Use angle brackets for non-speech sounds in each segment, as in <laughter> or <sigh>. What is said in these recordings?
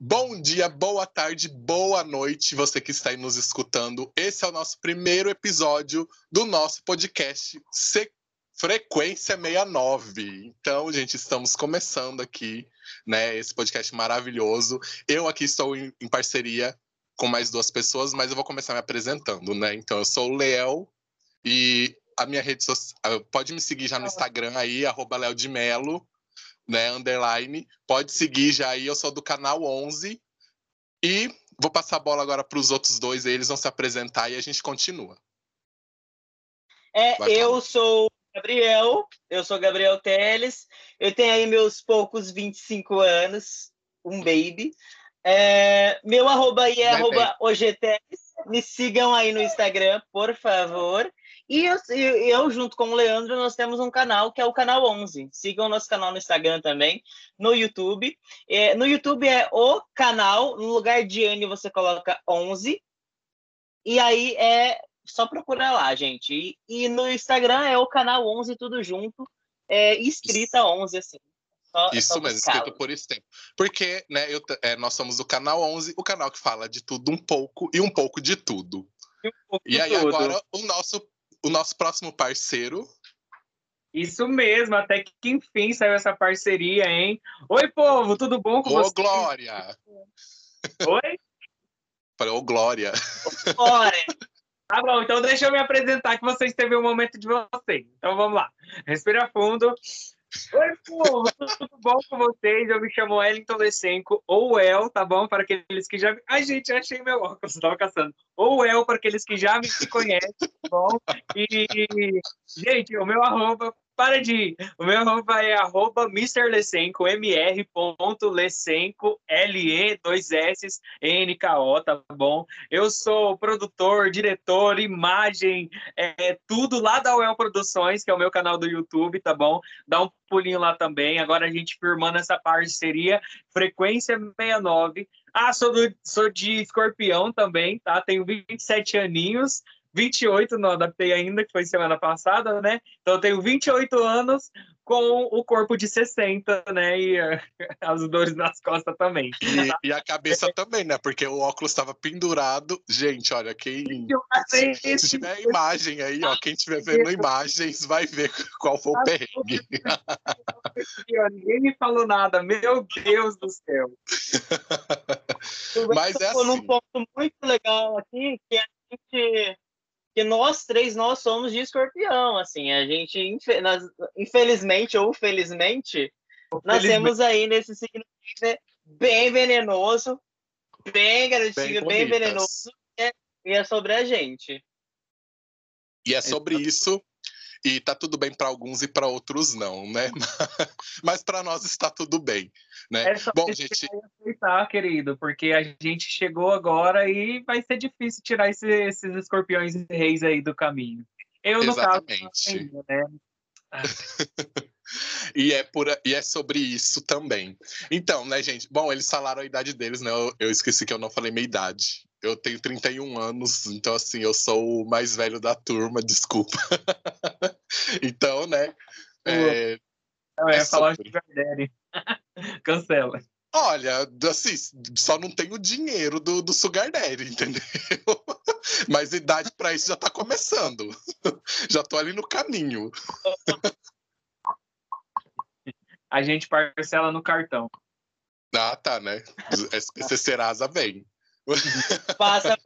Bom dia, boa tarde, boa noite, você que está aí nos escutando. Esse é o nosso primeiro episódio do nosso podcast Se Frequência 69. Então, gente, estamos começando aqui, né, esse podcast maravilhoso. Eu aqui estou em, em parceria com mais duas pessoas, mas eu vou começar me apresentando, né? Então, eu sou o Léo e a minha rede social. Ah, pode me seguir já no Instagram aí, arroba Léo de Melo, né? Underline. Pode seguir já aí, eu sou do canal 11. E vou passar a bola agora para os outros dois, eles vão se apresentar e a gente continua. É, eu sou Gabriel, eu sou Gabriel Teles, eu tenho aí meus poucos 25 anos, um baby. É, meu arroba aí é Vai arroba OGTeles, me sigam aí no Instagram, por favor. E eu, eu, junto com o Leandro, nós temos um canal que é o Canal 11. Sigam o nosso canal no Instagram também, no YouTube. É, no YouTube é o canal, no lugar de N você coloca 11. E aí é só procurar lá, gente. E, e, no Instagram é o canal 11, tudo junto. É, escrita 11, assim. Só, Isso só mesmo, escrito por esse tempo. Porque né, eu, é, nós somos o canal 11, o canal que fala de tudo um pouco e um pouco de tudo. E, um pouco e aí tudo. agora o nosso, o nosso próximo parceiro. Isso mesmo, até que enfim saiu essa parceria, hein? Oi, povo, tudo bom com Ô, vocês? Ô, Glória! Oi? Falei, ô, Glória! Glória! Tá bom, então deixa eu me apresentar que vocês teve o um momento de vocês. Então vamos lá. Respira fundo. Oi, povo, tudo bom com vocês? Eu me chamo Wellington Lesenco, ou El, tá bom? Para aqueles que já. Ai, gente, achei meu óculos, estava caçando. Ou El, para aqueles que já me conhecem, tá bom? E, gente, o meu arroba para de. O meu arroba é arroba mrlesenko, mr.lesenko, L-E, dois S, N-K-O, tá bom? Eu sou produtor, diretor, imagem, é, tudo lá da UEL Produções, que é o meu canal do YouTube, tá bom? Dá um pulinho lá também. Agora a gente firmando essa parceria, Frequência 69. Ah, sou, do, sou de escorpião também, tá? Tenho 27 aninhos. 28, não adaptei ainda, que foi semana passada, né? Então eu tenho 28 anos com o corpo de 60, né? E uh, <laughs> as dores nas costas também. E, e a cabeça <laughs> também, né? Porque o óculos estava pendurado. Gente, olha, quem. Se, se tiver imagem aí, ó, quem estiver vendo imagens vai ver <laughs> qual foi o perrengue. Ninguém me falou nada, meu Deus do céu. Mas é assim. num ponto muito legal aqui, que a gente que nós três nós somos de escorpião, assim, a gente infelizmente ou felizmente nascemos aí nesse signo bem venenoso, bem garotinho, bem, bem venenoso, e é sobre a gente. E é sobre isso e tá tudo bem para alguns e para outros não, né? <laughs> Mas para nós está tudo bem, né? É só Bom, gente, aceitar, querido, porque a gente chegou agora e vai ser difícil tirar esse, esses escorpiões e reis aí do caminho. Eu Exatamente. no caso, ainda, né? <laughs> e, é por, e é sobre isso também. Então, né, gente? Bom, eles falaram a idade deles, né? Eu, eu esqueci que eu não falei minha idade. Eu tenho 31 anos, então assim, eu sou o mais velho da turma, <laughs> desculpa. então, né? É, não, é, é falar sobre... <laughs> Cancela. Olha, assim, só não tenho dinheiro do, do Sugar Daddy, <laughs> entendeu? Mas idade para isso já tá começando. Já tô ali no caminho. A gente parcela no cartão. Ah, tá, né? SPC Serasa vem. <laughs> Passa.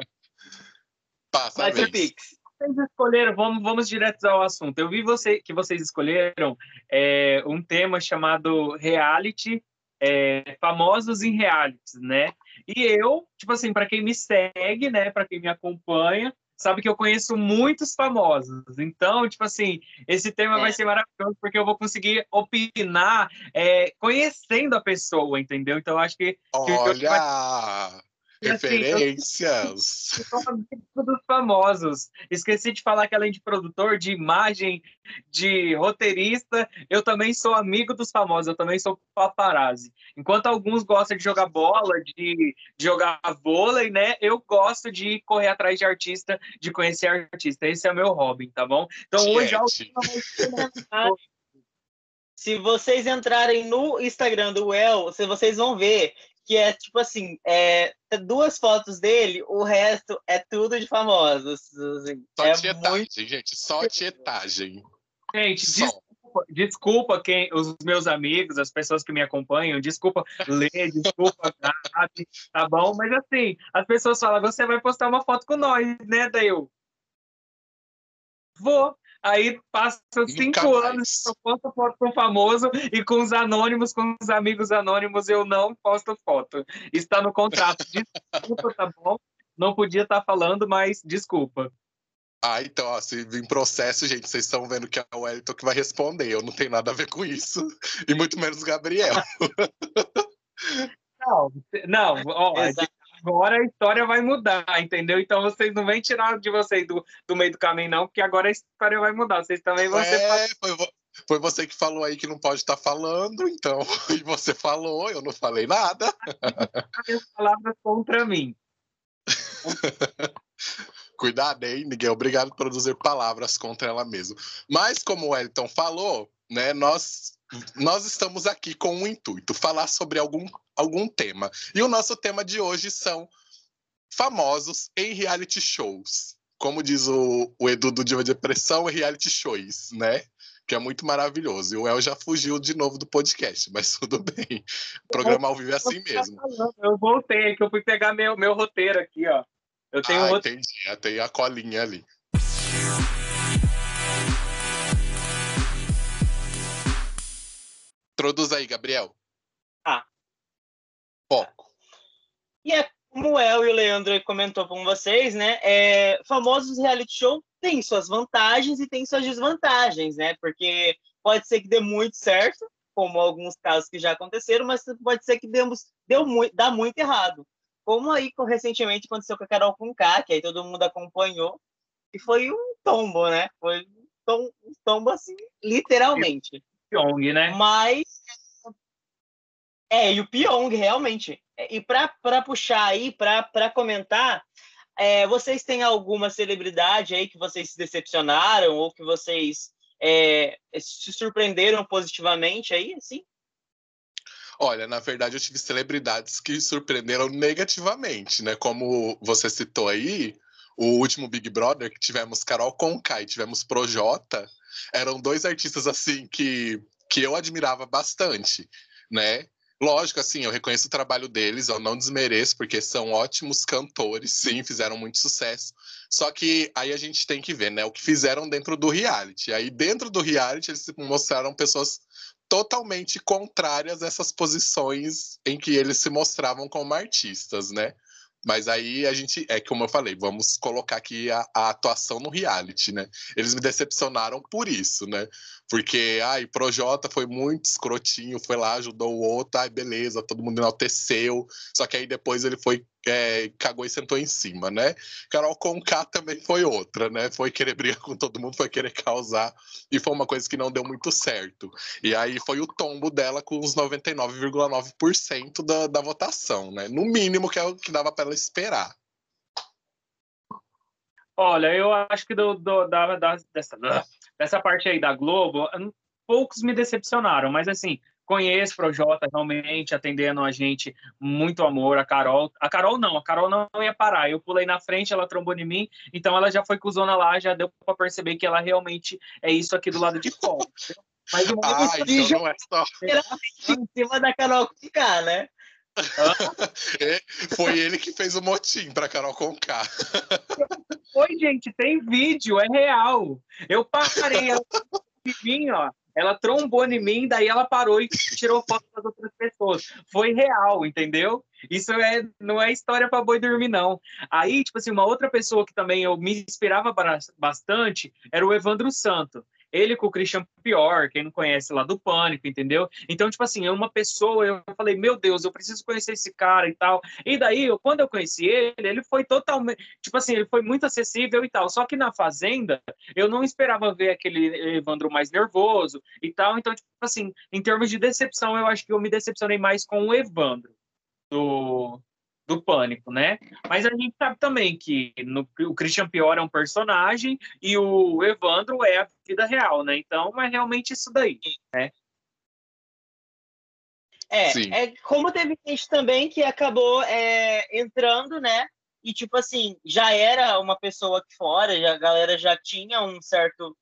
Passa ser Pix. Vocês escolheram, vamos, vamos direto ao assunto. Eu vi você, que vocês escolheram é, um tema chamado reality, é, famosos em realities, né? E eu, tipo assim, para quem me segue, né, para quem me acompanha, sabe que eu conheço muitos famosos. Então, tipo assim, esse tema é. vai ser maravilhoso porque eu vou conseguir opinar é, conhecendo a pessoa, entendeu? Então, acho que. Olha! Referências. <laughs> Dos famosos. Esqueci de falar que além de produtor, de imagem, de roteirista, eu também sou amigo dos famosos, eu também sou paparazzi. Enquanto alguns gostam de jogar bola, de, de jogar vôlei, né? Eu gosto de correr atrás de artista, de conhecer artista. Esse é o meu hobby, tá bom? Então Gente. hoje eu <laughs> se vocês entrarem no Instagram do El, vocês vão ver que é tipo assim, é, duas fotos dele, o resto é tudo de famosos. Assim, só é tietagem, muito... gente, só tietagem. Gente, desculpa, desculpa quem, os meus amigos, as pessoas que me acompanham, desculpa ler, <laughs> desculpa, Gabi, tá bom? Mas assim, as pessoas falam, você vai postar uma foto com nós, né, daí eu vou. Aí passa cinco anos, eu posto foto com o famoso e com os anônimos, com os amigos anônimos, eu não posto foto. Está no contrato. <laughs> Desculpa, tá bom? Não podia estar tá falando, mas desculpa. Ah, então, ó, se vir processo, gente, vocês estão vendo que é o Wellington que vai responder. Eu não tenho nada a ver com isso. E muito menos o Gabriel. Não, não, ó, agora a história vai mudar, entendeu? Então vocês não vêm tirar de vocês do, do meio do caminho, não, porque agora a história vai mudar. Vocês também vão é, ser. Foi, foi você que falou aí que não pode estar falando, então. <laughs> E você falou, eu não falei nada. As palavras contra mim. <laughs> Cuidado, hein, Miguel? Obrigado por produzir palavras contra ela mesma. Mas, como o Elton falou, né, nós nós estamos aqui com um intuito, falar sobre algum, algum tema. E o nosso tema de hoje são famosos em reality shows. Como diz o, o Edu do Diva de Depressão, reality shows, né? Que é muito maravilhoso. E o El já fugiu de novo do podcast, mas <laughs> tudo bem. O programa ao vivo é assim mesmo. Eu voltei, que eu fui pegar meu, meu roteiro aqui, ó. Eu tenho ah, um entendi. Tem a colinha ali. Introduz aí, Gabriel. Ah. Foco. E é como o El e o Leandro comentou com vocês, né? É, famosos reality show têm suas vantagens e têm suas desvantagens, né? Porque pode ser que dê muito certo, como alguns casos que já aconteceram, mas pode ser que demos, deu muito, dá muito errado. Como aí recentemente aconteceu com a Carol Conká, que aí todo mundo acompanhou, e foi um tombo, né? Foi um tombo, um tombo assim, literalmente. Pyong, né? Mas. É, e o Pyong, realmente. E para puxar aí, para comentar, é, vocês têm alguma celebridade aí que vocês se decepcionaram ou que vocês é, se surpreenderam positivamente aí, assim? Olha, na verdade, eu tive celebridades que surpreenderam negativamente, né? Como você citou aí, o último Big Brother, que tivemos Carol Conká e tivemos Projota, eram dois artistas assim que, que eu admirava bastante, né? Lógico, assim, eu reconheço o trabalho deles, eu não desmereço, porque são ótimos cantores, sim, fizeram muito sucesso. Só que aí a gente tem que ver, né, o que fizeram dentro do reality. Aí dentro do reality eles mostraram pessoas totalmente contrárias a essas posições em que eles se mostravam como artistas, né? Mas aí a gente, é como eu falei, vamos colocar aqui a, a, atuação no reality, né? Eles me decepcionaram por isso, né? Porque, ai, Projota foi muito escrotinho, foi lá, ajudou o outro, ai, beleza, todo mundo enalteceu. Só que aí depois ele foi, é, cagou e sentou em cima, né? Carol Conká também foi outra, né? Foi querer brigar com todo mundo, foi querer causar, e foi uma coisa que não deu muito certo. E aí foi o tombo dela com os 99,9% da, da votação, né? No mínimo que é o que dava para ela esperar. Olha, eu acho que do, do da, da, dessa, dessa parte aí da Globo, poucos me decepcionaram, mas assim, conheço o Projota realmente atendendo a gente, muito amor, a Carol. A Carol não, a Carol não ia parar. Eu pulei na frente, ela trombou em mim, então ela já foi cuzona lá, já deu para perceber que ela realmente é isso aqui do lado de fora. Mas o ah, então não é só. <laughs> Em cima da Carol ficar, né? É, foi ele que fez o motim para Carol Conká. Foi, gente, tem vídeo, é real. Eu parei, ela, ó, ela trombou em mim, daí ela parou e tirou foto das outras pessoas. Foi real, entendeu? Isso é, não é história para boi dormir, não. Aí, tipo assim, uma outra pessoa que também eu me inspirava bastante era o Evandro Santo Ele com o Christian Pior, quem não conhece lá do Pânico, entendeu? Então, tipo assim, é uma pessoa, eu falei, meu Deus, eu preciso conhecer esse cara e tal. E daí, eu, quando eu conheci ele, ele foi totalmente, tipo assim, ele foi muito acessível e tal. Só que na Fazenda, eu não esperava ver aquele Evandro mais nervoso e tal. Então, tipo assim, em termos de decepção, eu acho que eu me decepcionei mais com o Evandro do, do Pânico, né? Mas a gente sabe também que no, o Christian Pior é um personagem e o Evandro é a vida real, né? Então é realmente isso daí, né? É, é como teve gente também que acabou é, entrando, né? E tipo assim, já era uma pessoa aqui fora, já, a galera já tinha um certo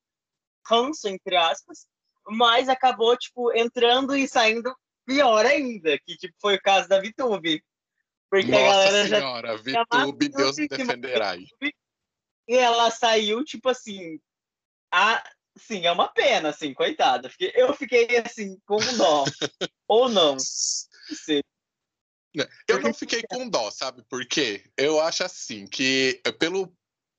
ranço, entre aspas, mas acabou, tipo, entrando e saindo pior ainda, que tipo, foi o caso da VTube. Porque Nossa a galera senhora, já. VTube, Deus me defenderá. E ela saiu, tipo assim. A, sim, é uma pena, assim, coitada. Eu fiquei assim, com dó. <laughs> Ou não. Eu não fiquei com dó, sabe por quê? Eu acho assim que pelo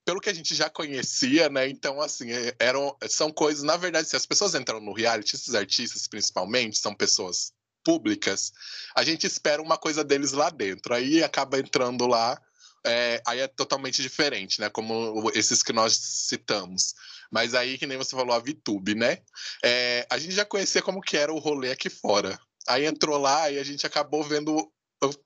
pelo que a gente já conhecia, né? Então, assim, é, eram, são coisas, na verdade, se as pessoas entram no reality, esses artistas principalmente, são pessoas públicas, a gente espera uma coisa deles lá dentro. Aí acaba entrando lá, é, aí é totalmente diferente, né? Como esses que nós citamos. Mas aí, que nem você falou, a VTube, né? É, a gente já conhecia como que era o rolê aqui fora. Aí entrou lá e a gente acabou vendo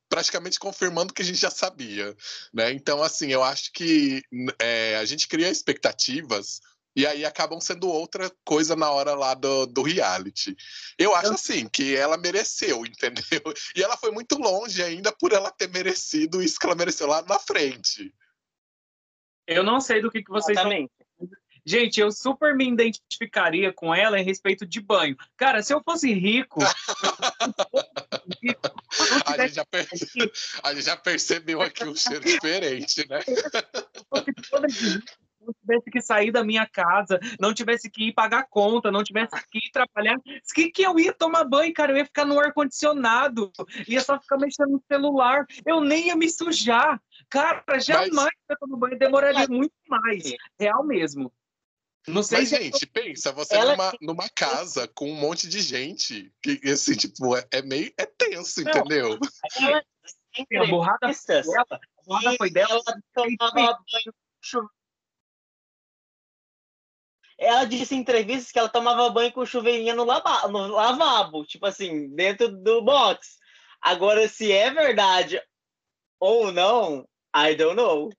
praticamente confirmando que a gente já sabia, né? Então, assim, eu acho que é, a gente cria expectativas e aí acabam sendo outra coisa na hora lá do, do reality. Eu acho assim que ela mereceu, <laughs> entendeu? E ela foi muito longe ainda por ela ter merecido isso que ela mereceu lá na frente. Eu não sei do que, que vocês Exatamente. Gente, eu super me identificaria com ela em respeito de banho. Cara, se eu fosse rico. <laughs> a, gente já perce... <laughs> a gente já percebeu aqui um cheiro diferente, né? Não tivesse que sair da minha casa, não tivesse que ir pagar conta, não tivesse que ir trabalhar, que, que eu ia tomar banho, cara? Eu ia ficar no ar-condicionado, ia só ficar mexendo no celular, eu nem ia me sujar. Cara, jamais Mas... eu tomar banho, demoraria muito mais. Real mesmo. Não sei Mas, se gente, pensa, você ela... numa, numa casa com um monte de gente, que assim, tipo, é, é meio. É tenso, não, entendeu? Ela... <laughs> A borrada foi dela. A borrada foi dela. Ela tomava banho ela disse em entrevistas que ela tomava banho com chuveirinho no, lava, no lavabo, tipo assim, dentro do box. Agora, se é verdade ou não, I don't know.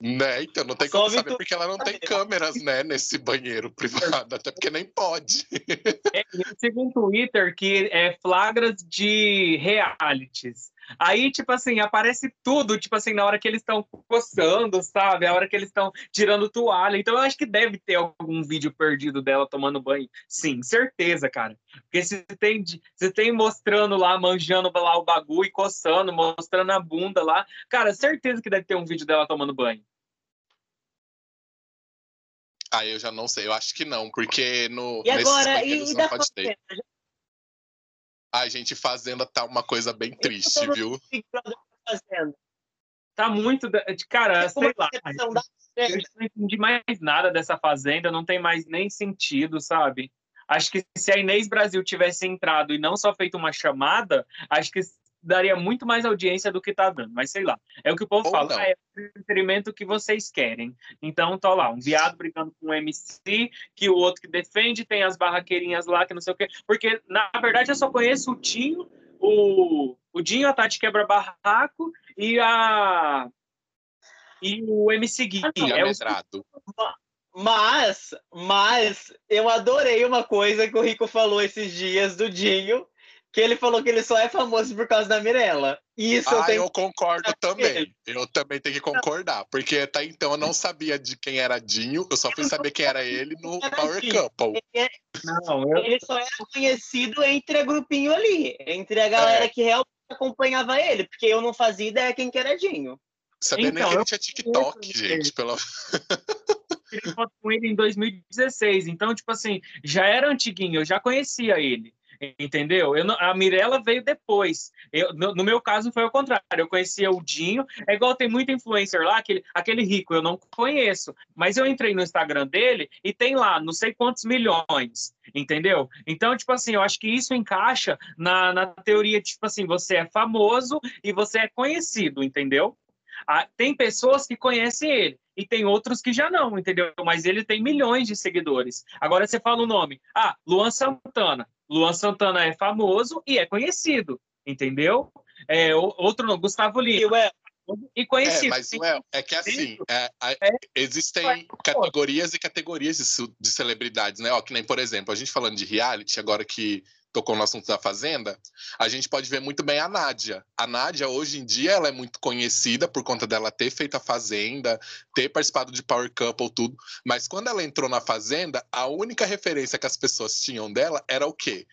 Né? Então não tem como saber, porque ela não tem câmeras, né, nesse banheiro privado, até porque nem pode. É, eu sigo um Twitter que é flagras de realities. Aí, tipo assim, aparece tudo, tipo assim, na hora que eles estão coçando, sabe? A hora que eles estão tirando toalha. Então, eu acho que deve ter algum vídeo perdido dela tomando banho. Sim, certeza, cara. Porque se tem, se tem mostrando lá, manjando lá o bagulho e coçando, mostrando a bunda lá, cara, certeza que deve ter um vídeo dela tomando banho. Ah, eu já não sei. Eu acho que não, porque no. E agora, e, e da pode Ai, gente, Fazenda tá uma coisa bem triste, viu? Fazenda. Tá muito. De, cara, é sei lá. Eu não entendi mais nada dessa Fazenda, não tem mais nem sentido, sabe? Acho que se a Inês Brasil tivesse entrado e não só feito uma chamada, acho que daria muito mais audiência do que tá dando, mas sei lá. É o que o povo Ou fala, ah, é o entretenimento que vocês querem. Então, tá lá, um viado brigando com um MC, que o outro que defende, tem as barraqueirinhas lá, que não sei o quê. Porque, na verdade, eu só conheço o Tinho, o, o Dinho, a Tati Quebra Barraco e a... E o MC Gui. E é o... Mas, mas, eu adorei uma coisa que o Rico falou esses dias do Dinho, que ele falou que ele só é famoso por causa da Mirella. Isso ah, eu, tenho... eu concordo também. Eu também tenho que concordar, porque até então eu não sabia de quem era Dinho, eu só fui saber quem era ele no Power Couple. Ele, é... não, eu... ele só era conhecido entre a grupinho ali, entre a galera é. que realmente acompanhava ele, porque eu não fazia ideia quem que era Dinho. Sabia então, nem que ele tinha TikTok, gente, pela tirei foto com ele em 2016. Então, tipo assim, já era antiguinho, eu já conhecia ele. Entendeu? Eu, a Mirella veio depois. Eu, no, no, meu caso foi o contrário. Eu conhecia o Dinho. É igual tem muito influencer lá, aquele, aquele rico, eu não conheço. Mas eu entrei no Instagram dele e tem lá não sei quantos milhões, entendeu? Então, tipo assim, eu acho que isso encaixa na, na teoria, tipo assim, você é famoso e você é conhecido, entendeu? Ah, tem pessoas que conhecem ele e tem outros que já não, entendeu? Mas ele tem milhões de seguidores. Agora você fala o nome. Ah, Luan Santana. Luan Santana é famoso e é conhecido, entendeu? É, outro Gustavo Lima. E conhecido. É, mas, Well, é que assim, é, é, existem categorias e categorias de, de celebridades, né? Ó, que nem, por exemplo, a gente falando de reality, agora que tocou no assunto da Fazenda, a gente pode ver muito bem a Nádia. A Nádia, hoje em dia, ela é muito conhecida por conta dela ter feito a Fazenda, ter participado de Power Couple, tudo. Mas quando ela entrou na Fazenda, a única referência que as pessoas tinham dela era o quê?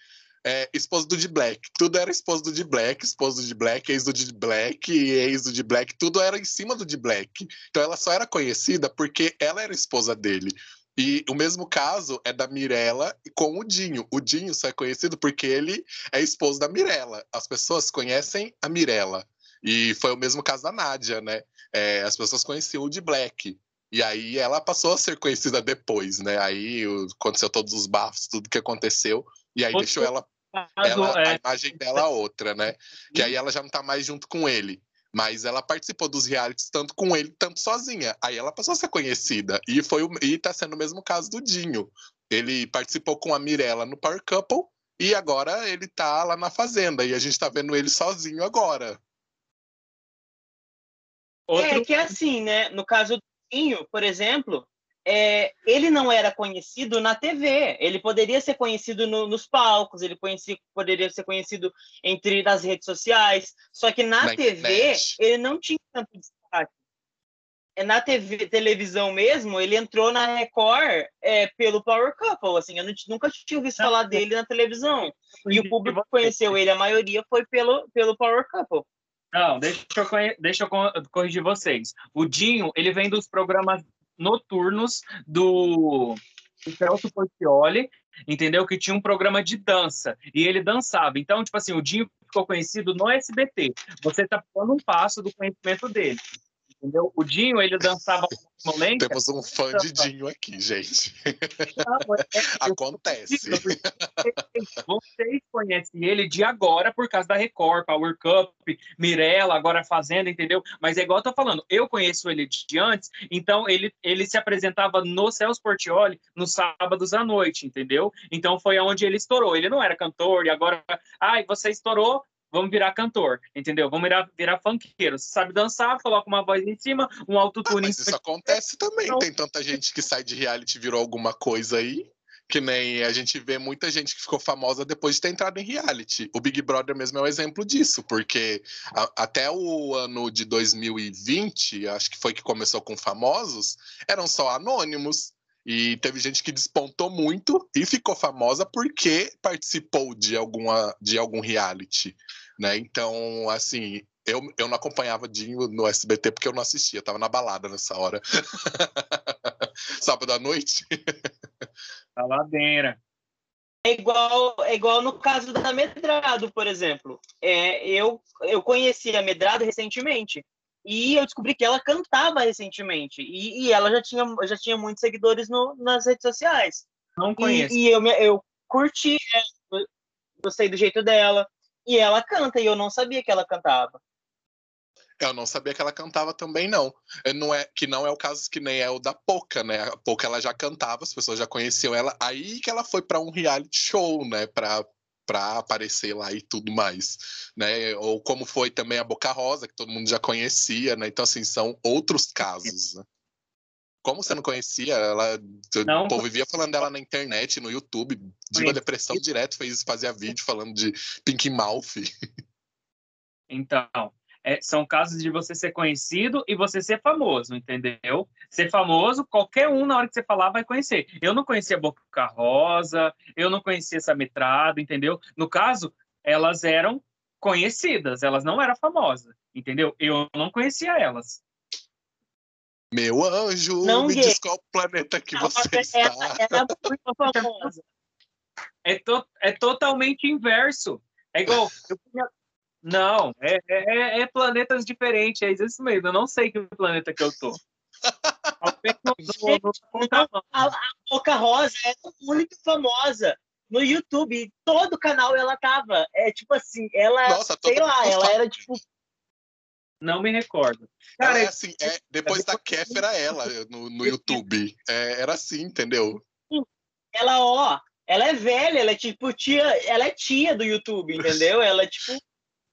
É, esposo do D Black. Tudo era esposo do D Black, esposo do D Black, ex do D Black, ex do D Black, tudo era em cima do D Black. Então ela só era conhecida porque ela era esposa dele. E o mesmo caso é da Mirella com o Dinho. O Dinho só é conhecido porque ele é esposo da Mirella. As pessoas conhecem a Mirella. E foi o mesmo caso da Nádia, né? É, as pessoas conheciam o de Black. E aí ela passou a ser conhecida depois, né? Aí aconteceu todos os bafos, tudo que aconteceu. E aí deixou ela, ela a é. imagem dela outra, né? Que aí ela já não tá mais junto com ele. Mas ela participou dos realities tanto com ele, tanto sozinha. Aí ela passou a ser conhecida. E foi o, e tá sendo o mesmo caso do Dinho. Ele participou com a Mirella no Power Couple e agora ele tá lá na Fazenda. E a gente tá vendo ele sozinho agora. Outro... É que é assim, né? No caso do Dinho, por exemplo, é, ele não era conhecido na TV. Ele poderia ser conhecido no, nos palcos, ele conhecia, poderia ser conhecido entre nas redes sociais. Só que na, na TV ele não tinha tanto destaque. É, na TV, televisão mesmo, ele entrou na Record é, pelo Power Couple. Assim, eu não, nunca tinha ouvido falar dele na televisão. E o público que conheceu ele, a maioria foi pelo, pelo Power Couple. Não, deixa eu, deixa eu corrigir vocês. O Dinho, ele vem dos programas noturnos do Celso Portioli, entendeu? Que tinha um programa de dança e ele dançava. Então, tipo assim, o Dinho ficou conhecido no SBT. Você está pondo um passo do conhecimento dele. Entendeu? O Dinho, ele dançava <laughs> momento. Temos um fã de Dinho aqui, gente. Não, é, é, <laughs> Acontece. Vocês conhecem ele de agora por causa da Record, Power Cup, Mirella, agora Fazenda, entendeu? Mas é igual eu tô falando, eu conheço ele de antes, então ele, ele se apresentava no Celso Portioli nos sábados à noite, entendeu? Então foi onde ele estourou. Ele não era cantor e agora, ai, você estourou, vamos virar cantor, entendeu? Vamos virar, virar funkeiro. Você sabe dançar, coloca uma voz em cima, um autotune. Ah, mas isso acontece também. Tem tanta gente que sai de reality e virou alguma coisa aí. Que nem a gente vê muita gente que ficou famosa depois de ter entrado em reality. O Big Brother mesmo é um exemplo disso, porque a, até o ano de 2020, acho que foi que começou com famosos, eram só anônimos. E teve gente que despontou muito e ficou famosa porque participou de, alguma, de algum reality né? Então, assim, eu, eu não acompanhava Dinho no SBT porque eu não assistia, eu tava na balada nessa hora. <laughs> Sábado à noite. Baladeira. É igual, é igual no caso da Medrado, por exemplo. É, eu, eu conheci a Medrado recentemente. E eu descobri que ela cantava recentemente. E, e ela já tinha, já tinha muitos seguidores no, nas redes sociais. Não conheço. E, e eu, eu curti, é, gostei do jeito dela. E ela canta, e eu não sabia que ela cantava. Eu não sabia que ela cantava também, não. Não é Que não é o caso que nem é o da Poca, né? A Poca ela já cantava, as pessoas já conheciam ela. Aí que ela foi para um reality show, né? Pra, pra aparecer lá e tudo mais, né? Ou como foi também a Boca Rosa, que todo mundo já conhecia, né? Então, assim, são outros casos, né? Como você não conhecia? Ela, não, o povo vivia falando dela na internet, no YouTube. Diva Depressão direto fez, fazia vídeo falando de Pink Mouth. Então, é, são casos de você ser conhecido e você ser famoso, entendeu? Ser famoso, qualquer um, na hora que você falar, vai conhecer. Eu não conhecia Boca Rosa, eu não conhecia essa metrada, entendeu? No caso, elas eram conhecidas, elas não eram famosas, entendeu? Eu não conhecia elas. Meu anjo, não me gay. diz qual planeta que não, você está. Ela, ela é muito <laughs> famosa. é, to, é totalmente inverso. É igual. Eu, não, é, é, é, planetas diferentes, é isso mesmo. Eu não sei que planeta que eu tô. a, a Boca Rosa é muito famosa no YouTube. Todo canal ela tava. É tipo assim, ela. Nossa, sei lá, ela era tipo. Não me recordo. Cara, é assim, é, depois da Kef era ela no, no YouTube. É, era assim, entendeu? Ela, ó, ela é velha, ela é tipo tia, ela é tia do YouTube, entendeu? Ela é tipo.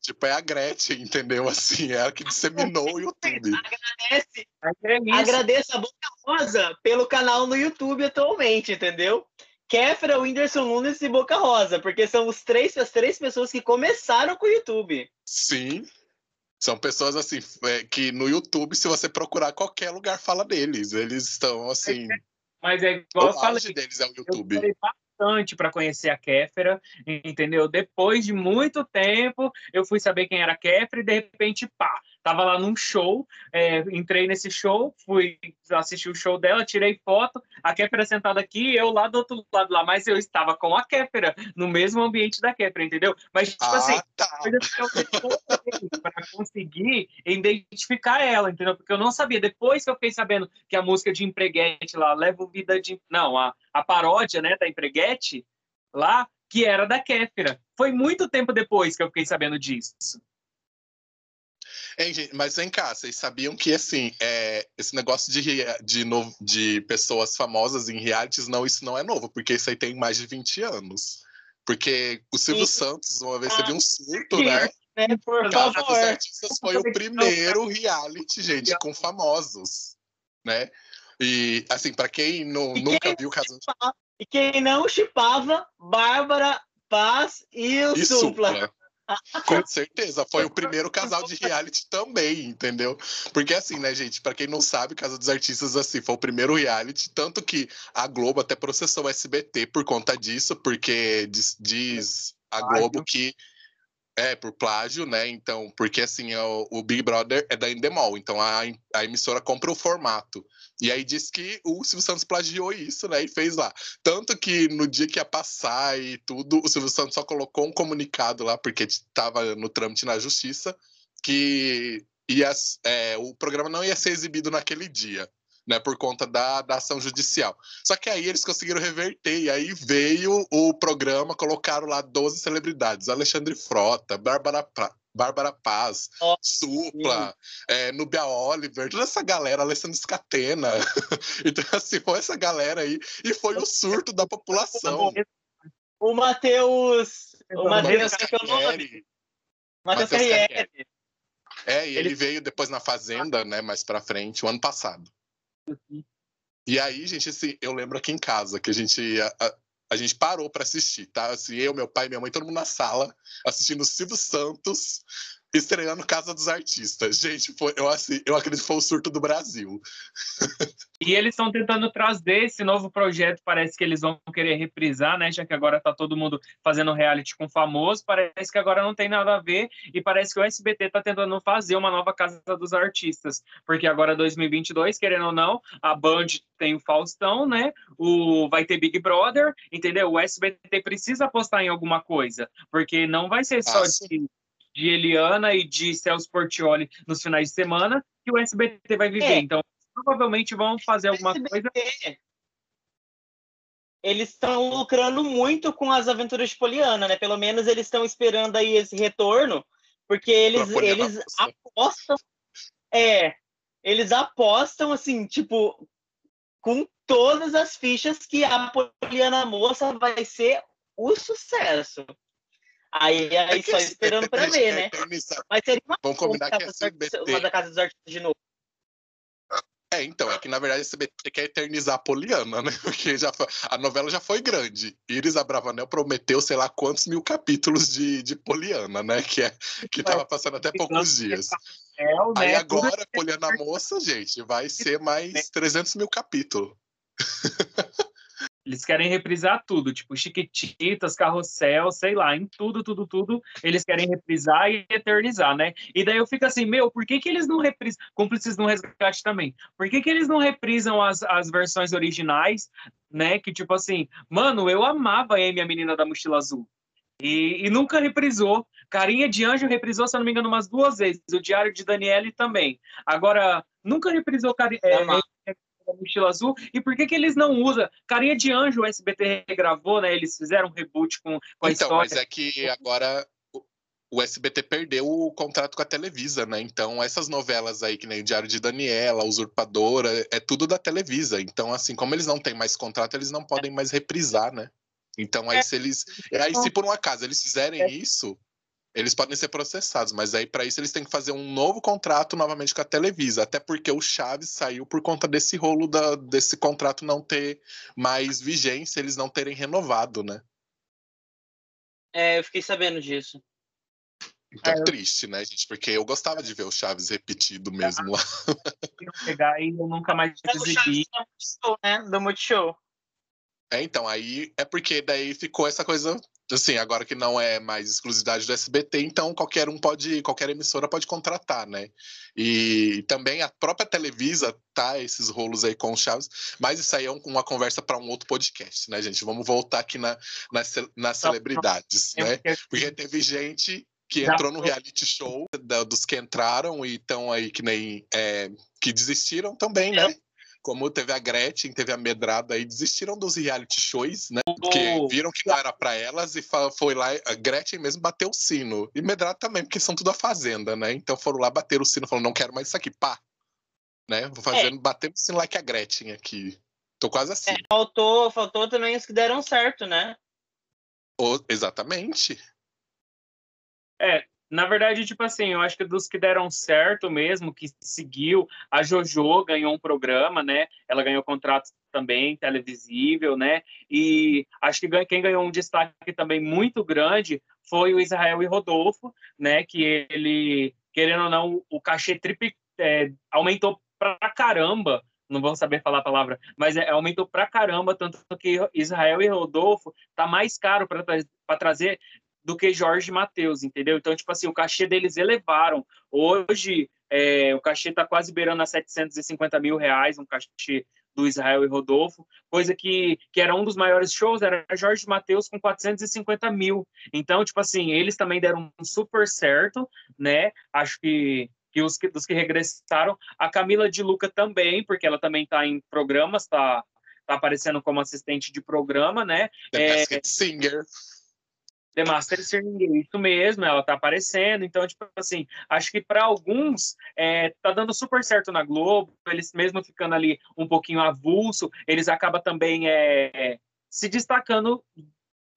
Tipo, é a Gretchen, entendeu? Assim, é ela que disseminou o YouTube. Agradece, é agradeço a Boca Rosa pelo canal no YouTube atualmente, entendeu? Kéfera, Whindersson Nunes e Boca Rosa, porque são os três, as três pessoas que começaram com o YouTube. Sim. São pessoas assim, é, que no YouTube, se você procurar qualquer lugar, fala deles. Eles estão assim. Mas é igual eu falei. deles é o YouTube. Eu bastante para conhecer a Kéfera, entendeu? Depois de muito tempo, eu fui saber quem era a Kéfera e de repente, pá, Tava lá num show, é, entrei nesse show, fui assistir o show dela, tirei foto, a Kéfera sentada aqui, eu lá do outro lado lá, mas eu estava com a Kéfera, no mesmo ambiente da Kéfera, entendeu? Mas, tipo ah, assim, tá. para conseguir identificar ela, entendeu? Porque eu não sabia. Depois que eu fiquei sabendo que a música de Empreguete lá, Levo Vida de. Não, a, a paródia, né, da Empreguete, lá, que era da Kéfera. Foi muito tempo depois que eu fiquei sabendo disso. Hein, gente, mas vem cá, vocês sabiam que assim, é, esse negócio de, de, de pessoas famosas em realities, não, isso não é novo, porque isso aí tem mais de 20 anos. Porque o Silvio Sim. Santos, uma vez teve um surto, né? né? Por Casa dos Artistas foi o primeiro reality, gente, com famosos, né? E, assim, para quem não, nunca quem viu o caso... E quem não chipava, Bárbara Paz e o e Supla. Supla. Com certeza, foi o primeiro casal de reality também, entendeu? Porque assim, né, gente, para quem não sabe, Casa dos Artistas assim, foi o primeiro reality, tanto que a Globo até processou o SBT por conta disso, porque diz, diz a Globo que é, por plágio, né? Então, porque assim, o, o Big Brother é da Endemol, então a, a emissora compra o formato. E aí diz que o Silvio Santos plagiou isso, né? E fez lá. Tanto que no dia que ia passar e tudo, o Silvio Santos só colocou um comunicado lá, porque estava no trâmite na justiça, que ia, é, o programa não ia ser exibido naquele dia. Né, por conta da, da ação judicial. Só que aí eles conseguiram reverter, e aí veio o programa, colocaram lá 12 celebridades: Alexandre Frota, Bárbara Bárbara Paz, oh, Supla, é, Nubia Oliver, toda essa galera, Alessandro Scatena. <laughs> então, assim, foi essa galera aí. E foi o surto da população. O Matheus. O Matheus Carriere. Matheus Carriere. É, e ele... ele veio depois na Fazenda, né, mais pra frente, o ano passado. E aí, gente, assim, eu lembro aqui em casa que a gente a, a gente parou para assistir, tá? Assim, eu, meu pai, minha mãe, todo mundo na sala, assistindo Silvio Santos estreando Casa dos Artistas. Gente, foi, eu, assim, eu acredito que foi o surto do Brasil. E eles estão tentando trazer esse novo projeto, parece que eles vão querer reprisar, né? Já que agora está todo mundo fazendo reality com famoso, parece que agora não tem nada a ver, e parece que o SBT está tentando fazer uma nova Casa dos Artistas, porque agora 2022, querendo ou não, a Band tem o Faustão, né? O vai ter Big Brother, entendeu? O SBT precisa apostar em alguma coisa, porque não vai ser só ah, de de Eliana e de Celso Portioli nos finais de semana que o SBT vai viver. É. Então, provavelmente vão fazer alguma SBT, coisa. Eles estão lucrando muito com as aventuras de Poliana, né? Pelo menos eles estão esperando aí esse retorno, porque eles, eles apostam. É, eles apostam assim, tipo, com todas as fichas que a Poliana Moça vai ser o sucesso. Aí, aí é só esperando para <laughs> ver, né? Mas seria uma Vamos combinar que é. Uma da Casa dos Artistas de novo. É, então, é que na verdade a CBT quer eternizar a Poliana, né? <laughs> Porque já foi, a novela já foi grande. Iris Abravanel prometeu sei lá quantos mil capítulos de, de Poliana, né? Que, é, que tava passando até poucos dias. Aí agora, Poliana Moça, gente, vai ser mais <laughs> 300 mil capítulos. Eles querem reprisar tudo, tipo Chiquititas, Carrossel, sei lá, em tudo, tudo, tudo, eles querem reprisar e eternizar, né? E daí eu fico assim, meu, por que que eles não reprisam, cúmplices no resgate também, por que que eles não reprisam as, as versões originais né? Que tipo assim, mano, eu amava a Amy, a menina da mochila azul. E, e, nunca reprisou. Carinha de Anjo reprisou, se eu não me engano, umas duas vezes. O Diário de Daniele também. Agora, nunca reprisou Carinha é, da Mochila Azul. E por que, que eles não usam? Carinha de Anjo, o SBT regravou, né? Eles fizeram um reboot com, com a então, história. Mas é que agora o SBT perdeu o contrato com a Televisa, né? Então, essas novelas aí, que nem o Diário de Daniela, Usurpadora, é tudo da Televisa. Então, assim, como eles não têm mais contrato, eles não podem mais reprisar, né? Então, aí, é. se eles. Aí, se por um acaso eles fizerem é. isso, eles podem ser processados, mas aí para isso eles têm que fazer um novo contrato novamente com a Televisa, até porque o Chaves saiu por conta desse rolo da, desse contrato não ter mais vigência, eles não terem renovado, né? É, eu fiquei sabendo disso. Então, é, triste, né, gente? Porque eu gostava de ver o Chaves repetido mesmo lá. <laughs> Pegar e eu nunca mais exibi. Né? Do Multishow. É, então, aí é porque daí ficou essa coisa, assim, agora que não é mais exclusividade do SBT, então qualquer um pode, qualquer emissora pode contratar, né? E também a própria Televisa tá esses rolos aí com o Chaves, mas isso aí é uma conversa para um outro podcast, né, gente? Vamos voltar aqui na, nas, nas celebridades, né? Porque teve gente que entrou no reality show da, dos que entraram e estão aí que nem é, que desistiram também, né? Como teve a Gretchen, teve a Medrada aí, desistiram dos reality shows, né? Porque viram que não era para elas e foi lá, a Gretchen mesmo bateu o sino. E Medrada também, porque são tudo a fazenda, né? Então foram lá bater o sino, falaram, não quero mais isso aqui, pá. Né? Vou fazendo, é. bater o sino lá que a Gretchen aqui. Tô quase assim. É, faltou, faltou também os que deram certo, né? O, exatamente. É, na verdade, tipo assim, eu acho que dos que deram certo mesmo, que seguiu, a JoJo ganhou um programa, né? Ela ganhou contrato também televisível, né? E acho que quem ganhou um destaque também muito grande foi o Israel e Rodolfo, né? Que ele, querendo ou não, o cachê triple, é, aumentou pra caramba não vou saber falar a palavra, mas é, aumentou pra caramba, tanto que Israel e Rodolfo tá mais caro para tra trazer do que Jorge Matheus, entendeu? Então, tipo assim, o cachê deles elevaram. Hoje, é, o cachê está quase beirando a 750 mil reais, um cachê do Israel e Rodolfo, coisa que, que era um dos maiores shows, era Jorge Matheus com 450 mil. Então, tipo assim, eles também deram um super certo, né? Acho que, que os que, dos que regressaram. A Camila de Luca também, porque ela também está em programas, está tá aparecendo como assistente de programa, né? The é, Singer. The Master Ninguém, isso mesmo, ela tá aparecendo, então, tipo assim, acho que para alguns é, tá dando super certo na Globo, eles mesmo ficando ali um pouquinho avulso, eles acabam também é, se destacando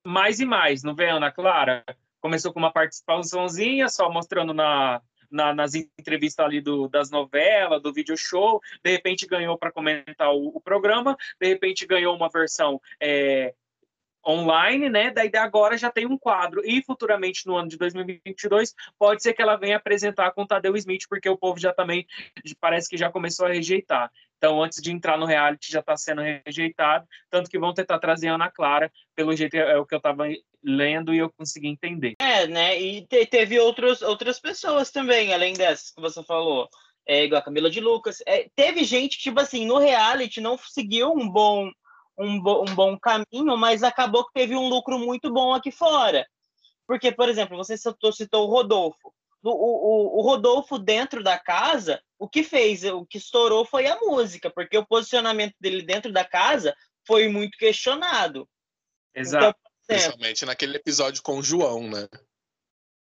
mais e mais, não vê, Ana Clara? Começou com uma participaçãozinha, só mostrando na, na, nas entrevistas ali do, das novelas, do video show, de repente ganhou para comentar o, o, programa, de repente ganhou uma versão é, online, né? Daí agora já tem um quadro. E futuramente, no ano de 2022, pode ser que ela venha apresentar com Tadeu Smith, porque o povo já também parece que já começou a rejeitar. Então, antes de entrar no reality, já está sendo rejeitado. Tanto que vão tentar trazer Ana Clara, pelo jeito é o que eu estava lendo e eu consegui entender. É, né? E te, teve outros, outras pessoas também, além dessas que você falou. É, igual a Camila de Lucas. É, teve gente que, tipo assim, no reality não seguiu um bom um, bo um bom caminho, mas acabou que teve um lucro muito bom aqui fora. Porque, por exemplo, você citou, citou o Rodolfo. O, o, o, Rodolfo, dentro da casa, o que fez, o que estourou foi a música, porque o posicionamento dele dentro da casa foi muito questionado. Exato. Então, Principalmente naquele episódio com o João, né?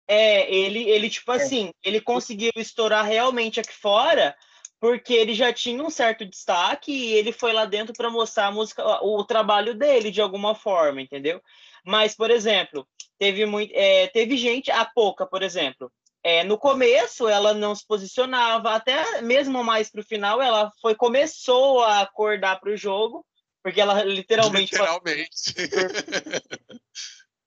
É, ele, ele tipo é. assim, ele conseguiu estourar realmente aqui fora, porque ele já tinha um certo destaque e ele foi lá dentro para mostrar a música, o trabalho dele de alguma forma, entendeu? Mas, por exemplo, teve muito, é, teve gente, a pouca, por exemplo, é, no começo ela não se posicionava, até mesmo mais para o final ela foi começou a acordar para o jogo, porque ela literalmente <laughs> literalmente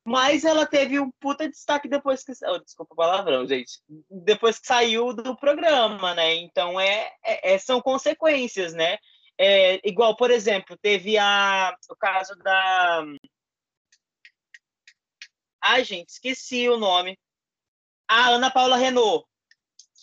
Mas ela teve um puta destaque depois que. Oh, desculpa o palavrão, gente. Depois que saiu do programa, né? Então é, é, é são consequências, né? É, igual, por exemplo, teve a, o caso da. Ai, gente, esqueci o nome. A Ana Paula Renault,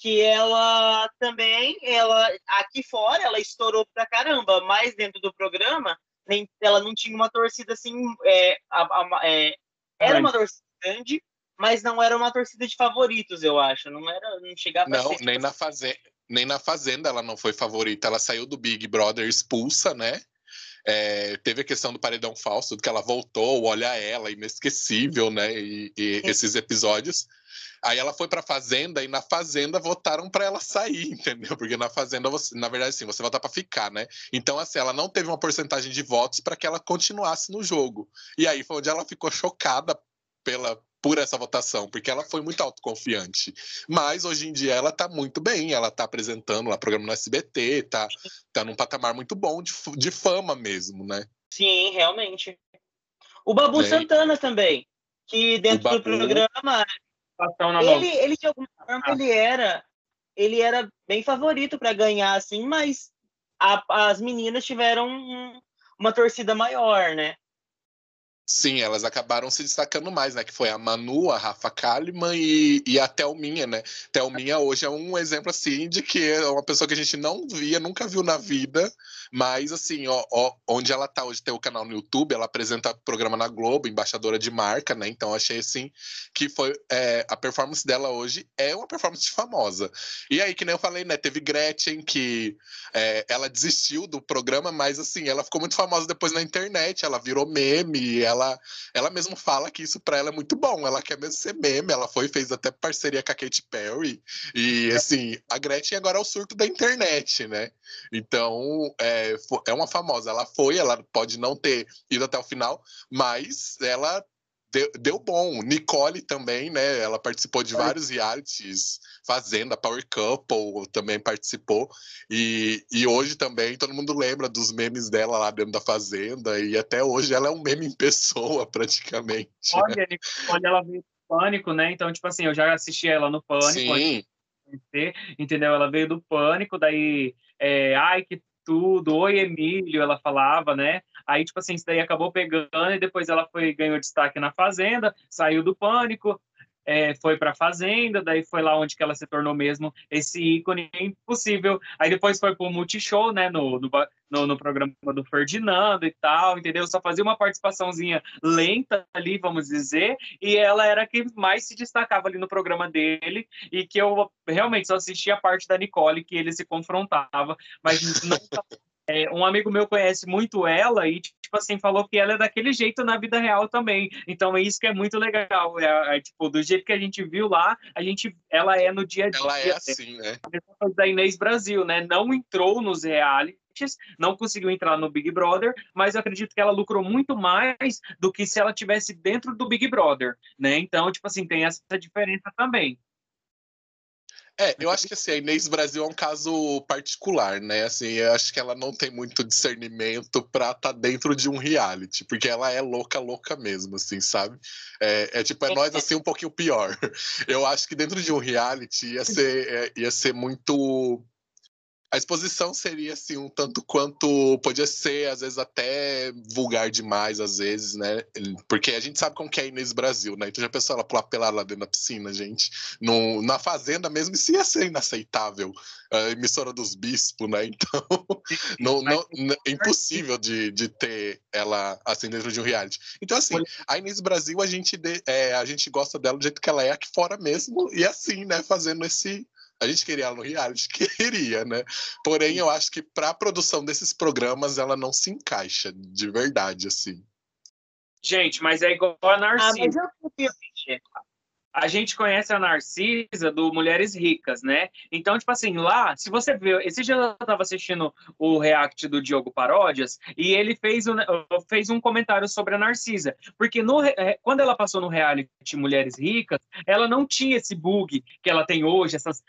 que ela também, ela aqui fora, ela estourou pra caramba, mas dentro do programa, nem, ela não tinha uma torcida assim. É, a, a, é, era uma torcida grande, mas não era uma torcida de favoritos, eu acho. Não era, não chegava não, a ser, tipo nem na fazenda, nem na fazenda ela não foi favorita. Ela saiu do Big Brother expulsa, né? É, teve a questão do paredão falso, que ela voltou, olha ela, inesquecível, né? E, e esses episódios. Aí ela foi pra Fazenda e na Fazenda votaram para ela sair, <laughs> entendeu? Porque na Fazenda, você, na verdade, sim, você vota para ficar, né? Então, assim, ela não teve uma porcentagem de votos para que ela continuasse no jogo. E aí foi onde ela ficou chocada pela, por essa votação, porque ela foi muito autoconfiante. Mas hoje em dia ela está muito bem, ela está apresentando lá programa no SBT, está tá num patamar muito bom de, de fama mesmo, né? Sim, realmente. O Babu é. Santana também, que dentro Babu... do programa ele, ele de alguma forma ah. ele era ele era bem favorito para ganhar assim, mas a, as meninas tiveram um, uma torcida maior, né? Sim, elas acabaram se destacando mais, né? Que foi a Manu, a Rafa Kalimann e, e a Thelminha, né? Thelminha hoje é um exemplo, assim, de que é uma pessoa que a gente não via, nunca viu na vida, mas, assim, ó, ó, onde ela tá hoje, tem o canal no YouTube, ela apresenta programa na Globo, embaixadora de marca, né? Então, achei, assim, que foi... É, a performance dela hoje é uma performance famosa. E aí, que nem eu falei, né? Teve Gretchen, que é, ela desistiu do programa, mas, assim, ela ficou muito famosa depois na internet, ela virou meme, ela ela, ela mesmo fala que isso para ela é muito bom. Ela quer mesmo ser meme. Ela foi fez até parceria com a Katy Perry. E assim, a Gretchen agora é o surto da internet, né? Então é, é uma famosa. Ela foi, ela pode não ter ido até o final, mas ela deu, deu, bom. Nicole também, né? Ela participou de vários realities, Fazenda, Power Couple também participou. E, e hoje também todo mundo lembra dos memes dela lá dentro da Fazenda. E até hoje ela é um meme em pessoa, <laughs> praticamente. Olha, né? Nicole, ela veio do Pânico, né? Então, tipo assim, eu já assisti ela no Pânico. Sim. Entendeu? Ela veio do Pânico, daí, é, ai, que tudo, oi Emílio, ela falava, né? Aí, tipo assim, isso daí acabou pegando e depois ela foi ganhou destaque na Fazenda, saiu do pânico, é, foi para a Fazenda, daí foi lá onde que ela se tornou mesmo esse ícone impossível. Aí depois foi para o Multishow, né, no, no, no, programa do Ferdinando e tal, entendeu? Só fazia uma participaçãozinha lenta ali, vamos dizer, e ela era quem mais se destacava ali no programa dele, e que eu realmente só assistia a parte da Nicole, que ele se confrontava, mas <laughs> não é, um amigo meu conhece muito ela e, tipo assim, falou que ela é daquele jeito na vida real também. Então, é isso que é muito legal. É, é tipo, do jeito que a gente viu lá, a gente, ela é no dia a dia. Ela é assim, né? A da Inês Brasil, né? Não entrou nos realities, não conseguiu entrar no Big Brother, mas eu acredito que ela lucrou muito mais do que se ela tivesse dentro do Big Brother, né? Então, tipo assim, tem essa diferença também. É, eu acho que assim, a Inês Brasil é um caso particular, né? Assim, eu acho que ela não tem muito discernimento pra estar tá dentro de um reality, porque ela é louca, louca mesmo, assim, sabe? É, é tipo, é nós assim um pouquinho pior. <laughs> Eu acho que dentro de um reality ia ser, é, ia ser muito a exposição seria assim um tanto quanto podia ser às vezes até vulgar demais às vezes né? Porque a gente sabe como que é Inês Brasil né? Então já pensou ela pular pelada lá dentro da piscina gente? No, na fazenda mesmo isso ia ser inaceitável. A emissora dos bispos né? Então não, não, não, é impossível de, de ter ela assim dentro de um reality. Então assim a Inês Brasil a gente de, é, a gente gosta dela do jeito que ela é aqui fora mesmo e assim né? Fazendo esse a gente queria ela no reality? <laughs> Queria, né? Porém, eu acho que para a produção desses programas ela não se encaixa de verdade, assim. Gente, mas é igual a Narcisa. Ah, mas eu a gente conhece a Narcisa do Mulheres Ricas, né? Então, tipo assim, lá, se você viu, esse dia eu estava assistindo o react do Diogo Paródias e ele fez um, fez um comentário sobre a Narcisa, porque no, quando ela passou no reality Mulheres Ricas, ela não tinha esse bug que ela tem hoje, essas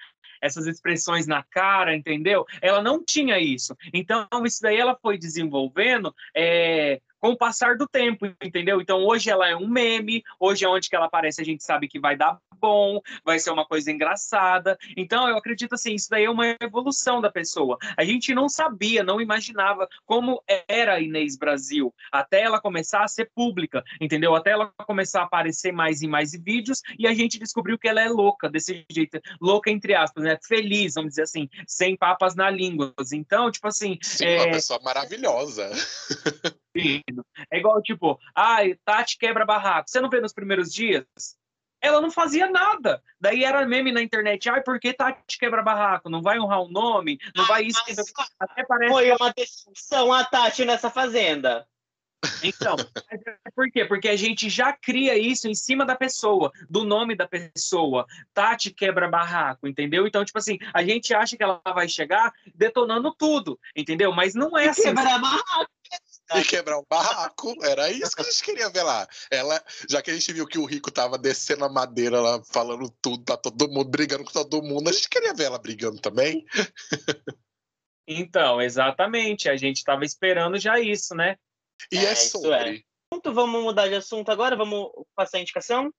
essas expressões na cara, entendeu? Ela não tinha isso. Então, isso daí ela foi desenvolvendo é, com o passar do tempo, entendeu? Então hoje ela é um meme, hoje é onde que ela aparece a gente sabe que vai dar bom, vai ser uma coisa engraçada. Então eu acredito assim, isso daí é uma evolução da pessoa. A gente não sabia, não imaginava como era a Inês Brasil, até ela começar a ser pública, entendeu? Até ela começar a aparecer mais e mais vídeos e a gente descobriu que ela é louca desse jeito, louca entre aspas, né? Feliz, vamos dizer assim, sem papas na língua. Então, tipo assim, Sim, é... uma pessoa maravilhosa. <laughs> É igual, tipo, ai, Tati quebra barraco. Você não vê nos primeiros dias? Ela não fazia nada. Daí era meme na internet. Ai, por que Tati quebra barraco? Não vai honrar o nome? Não vai isso? Até parece... Foi uma decepção a Tati nessa fazenda. Então, por quê? Porque a gente já cria isso em cima da pessoa, do nome da pessoa. Tati quebra barraco, entendeu? Então, tipo assim, a gente acha que ela vai chegar detonando tudo, entendeu? Mas não é assim. Quebrar barraco e quebrar um barraco. Era isso que a gente queria ver lá. Ela, já que a gente viu que o Rico tava descendo a madeira lá, falando tudo, tá todo mundo brigando com todo mundo, a gente queria ver ela brigando também. <laughs> Então, exatamente. A gente tava esperando já isso, né? E é, é sobre. É. Vamos mudar de assunto agora? Vamos passar a indicação?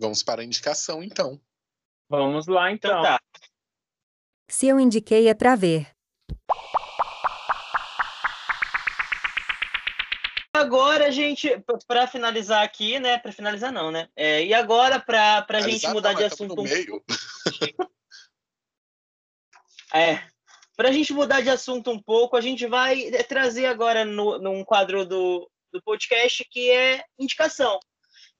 Vamos para a indicação, então. Vamos lá, então. então tá. Se eu indiquei é para ver. Agora, gente, para finalizar aqui, né? Para finalizar, não, né? É, e agora, para a gente mudar de assunto. No meio. <laughs> é. Para a gente mudar de assunto um pouco, a gente vai trazer agora no, num quadro do, do podcast que é indicação,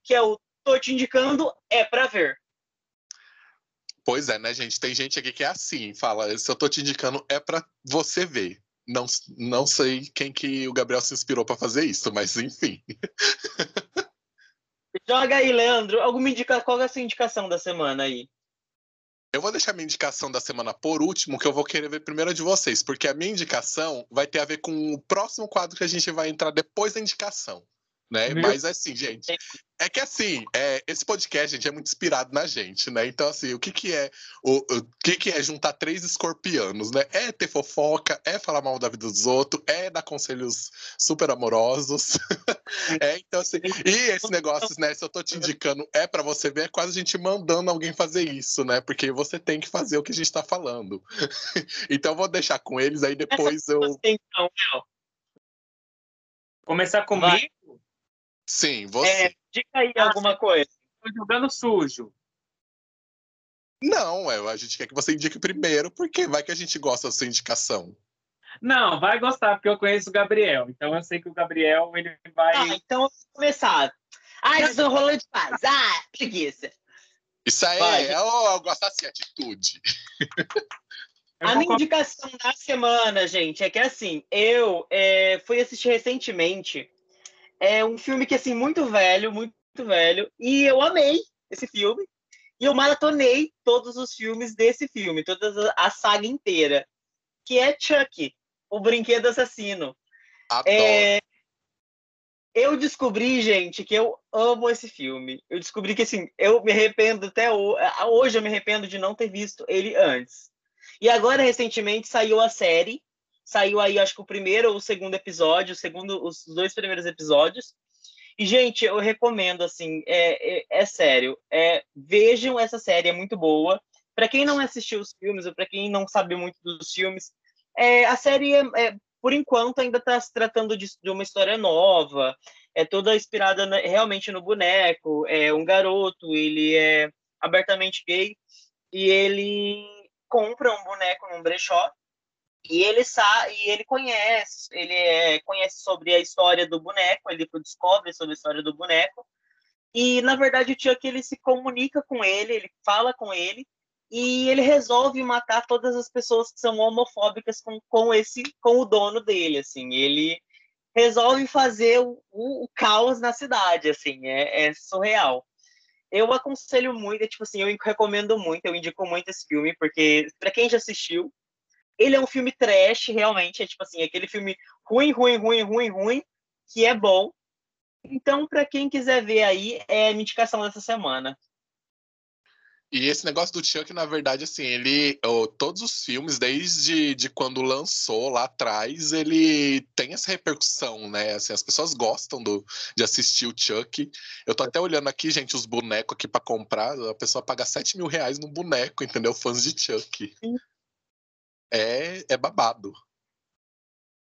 que é o Tô te indicando, é para ver. Pois é, né, gente? Tem gente aqui que é assim, fala, se eu tô te indicando, é para você ver. Não, não sei quem que o Gabriel se inspirou para fazer isso, mas enfim. <laughs> Joga aí, Leandro. Alguma indica... Qual é a sua indicação da semana aí? Eu vou deixar minha indicação da semana por último, que eu vou querer ver primeiro a de vocês, porque a minha indicação vai ter a ver com o próximo quadro que a gente vai entrar depois da indicação né? Meu... Mas assim, gente, é que assim, é, esse podcast, gente, é muito inspirado na gente, né? Então, assim, o que que é o, o que que é juntar três escorpianos, né? É ter fofoca, é falar mal da vida dos outros, é dar conselhos super amorosos. <laughs> é, então, assim, e esse negócio, né? Se eu tô te indicando, é para você ver, é quase a gente mandando alguém fazer isso, né? Porque você tem que fazer o que a gente tá falando. <laughs> então, eu vou deixar com eles, aí depois eu. Então, Começar comigo? Sim, você. É, diga aí ah, alguma coisa. Estou jogando sujo. Não, a gente quer que você indique primeiro, porque vai que a gente gosta da sua indicação. Não, vai gostar, porque eu conheço o Gabriel. Então eu sei que o Gabriel ele vai. Ah, então eu vou começar. Ah, estão rolando de paz. Ah, preguiça. Isso aí, vai, é, oh, eu gosto assim, atitude. <laughs> A minha indicação da semana, gente, é que assim, eu é, fui assistir recentemente é um filme que, assim, muito velho, muito velho. E eu amei esse filme. E eu maratonei todos os filmes desse filme, toda a saga inteira. Que é Chuck, o brinquedo assassino. É... Eu descobri, gente, que eu amo esse filme. Eu descobri que, assim, eu me arrependo até hoje, eu me arrependo de não ter visto ele antes. E agora, recentemente, saiu a série Saiu aí, acho que o primeiro ou o segundo episódio, o segundo, os dois primeiros episódios. E, gente, eu recomendo, assim, é, é, é sério, é, vejam essa série, é muito boa. Para quem não assistiu os filmes, ou para quem não sabe muito dos filmes, é, a série, é, é por enquanto, ainda está se tratando de, de, uma história nova, é toda inspirada na, realmente no boneco. É um garoto, ele é abertamente gay, e ele compra um boneco num brechó, e ele sabe, e ele conhece, ele é, conhece sobre a história do boneco, ele descobre sobre a história do boneco. E na verdade o Chuck ele se comunica com ele, ele fala com ele e ele resolve matar todas as pessoas que são homofóbicas com, com esse com o dono dele, assim. Ele resolve fazer o, o, o caos na cidade, assim, é, é surreal eu aconselho muito, é, tipo assim, eu recomendo muito, eu indico muito esse filme, porque para quem já assistiu, ele é um filme trash, realmente. É tipo assim, aquele filme ruim, ruim, ruim, ruim, ruim, que é bom. Então, para quem quiser ver aí, é a indicação dessa semana. E esse negócio do Chuck, na verdade, assim, ele. Oh, todos os filmes, desde de quando lançou lá atrás, ele tem essa repercussão, né? Assim, as pessoas gostam do, de assistir o Chuck. Eu tô até olhando aqui, gente, os bonecos aqui para comprar. A pessoa paga 7 mil reais num boneco, entendeu? Fãs de Chuck. É, é babado.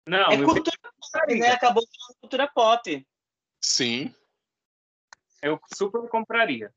Não, é cultura pop, né? Acabou sendo cultura pop. Sim. Eu super compraria.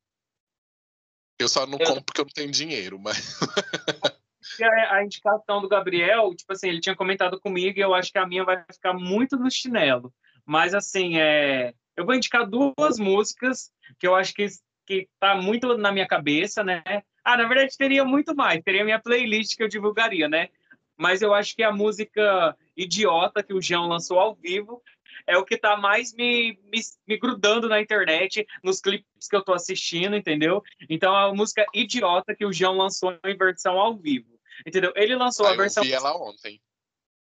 Eu só não eu... compro porque eu não tenho dinheiro, mas. <laughs> a, a indicação do Gabriel, tipo assim, ele tinha comentado comigo e eu acho que a minha vai ficar muito no chinelo. Mas, assim, é... eu vou indicar duas músicas que eu acho que, que tá muito na minha cabeça, né? Ah, na verdade, teria muito mais. Teria minha playlist que eu divulgaria, né? Mas eu acho que a música Idiota, que o João lançou ao vivo, é o que tá mais me, me, me, grudando na internet, nos clipes que eu tô assistindo, entendeu? Então, a música Idiota, que o João lançou em versão ao vivo, entendeu? Ele lançou ah, a versão... Eu vi ela ontem.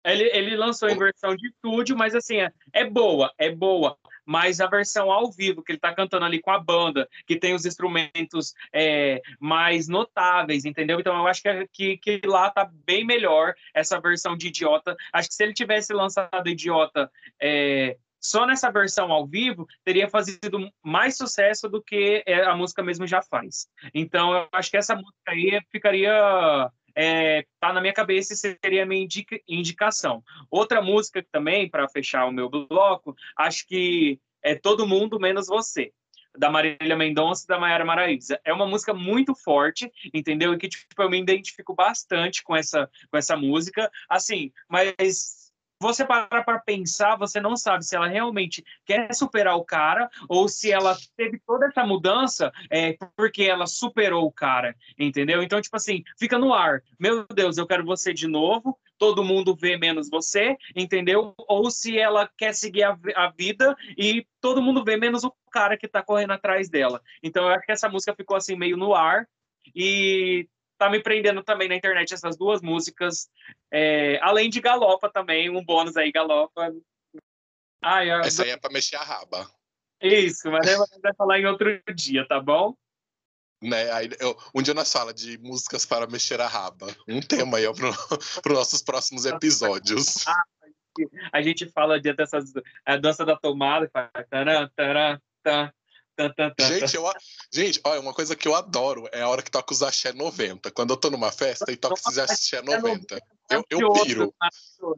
Ele, ele lançou em versão de estúdio, mas assim, é, é boa, é boa. Mas a versão ao vivo, que ele está cantando ali com a banda, que tem os instrumentos é, mais notáveis, entendeu? Então eu acho que, que, que, lá tá bem melhor essa versão de Idiota. Acho que se ele tivesse lançado Idiota é, só nessa versão ao vivo, teria fazido mais sucesso do que é, a música mesmo já faz. Então eu acho que essa música aí ficaria é, tá na minha cabeça e seria a minha indica, indicação. Outra música também, para fechar o meu bloco, acho que é Todo Mundo Menos Você da Marília Mendonça e da Mayara Maraíza. É uma música muito forte, entendeu? E que tipo, eu me identifico bastante com essa, com essa música. Assim, mas você parar para pensar, você não sabe se ela realmente quer superar o cara ou se ela teve toda essa mudança é, porque ela superou o cara, entendeu? Então, tipo assim, fica no ar. Meu Deus, eu quero você de novo, todo mundo vê menos você, entendeu? Ou se ela quer seguir a, a vida e todo mundo vê menos o cara que tá correndo atrás dela. Então, eu acho que essa música ficou assim meio no ar. E tá me prendendo também na internet essas duas músicas. É, além de Galopa também, um bônus aí, Galopa. Ai, eu... Essa aí é pra mexer a raba. Isso, mas a gente vai falar em outro dia, tá bom? Né, aí, eu, um dia nós fala de músicas para mexer a raba. Um tema aí para <laughs> os nossos próximos episódios. <laughs> a gente fala de dessas a dança da tomada, taran, taran, Gente, eu, gente, olha, uma coisa que eu adoro é a hora que toca os axé 90. Quando eu tô numa festa e toca esses axé 90. Eu, eu piro.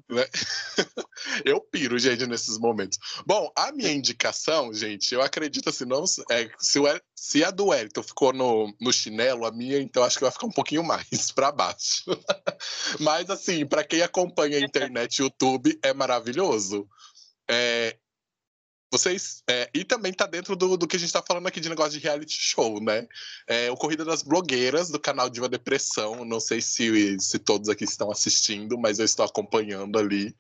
Né? <laughs> eu piro, gente, nesses momentos. Bom, a minha indicação, gente, eu acredito assim, não, é, se, o, se a do Wellington ficou no, no chinelo, a minha, então acho que vai ficar um pouquinho mais <laughs> para baixo. Mas, assim, para quem acompanha a internet e YouTube, é maravilhoso. É, vocês. É, e também tá dentro do, do que a gente tá falando aqui de negócio de reality show, né? É, o Corrida das Blogueiras, do canal Diva Depressão. Não sei se, se todos aqui estão assistindo, mas eu estou acompanhando ali.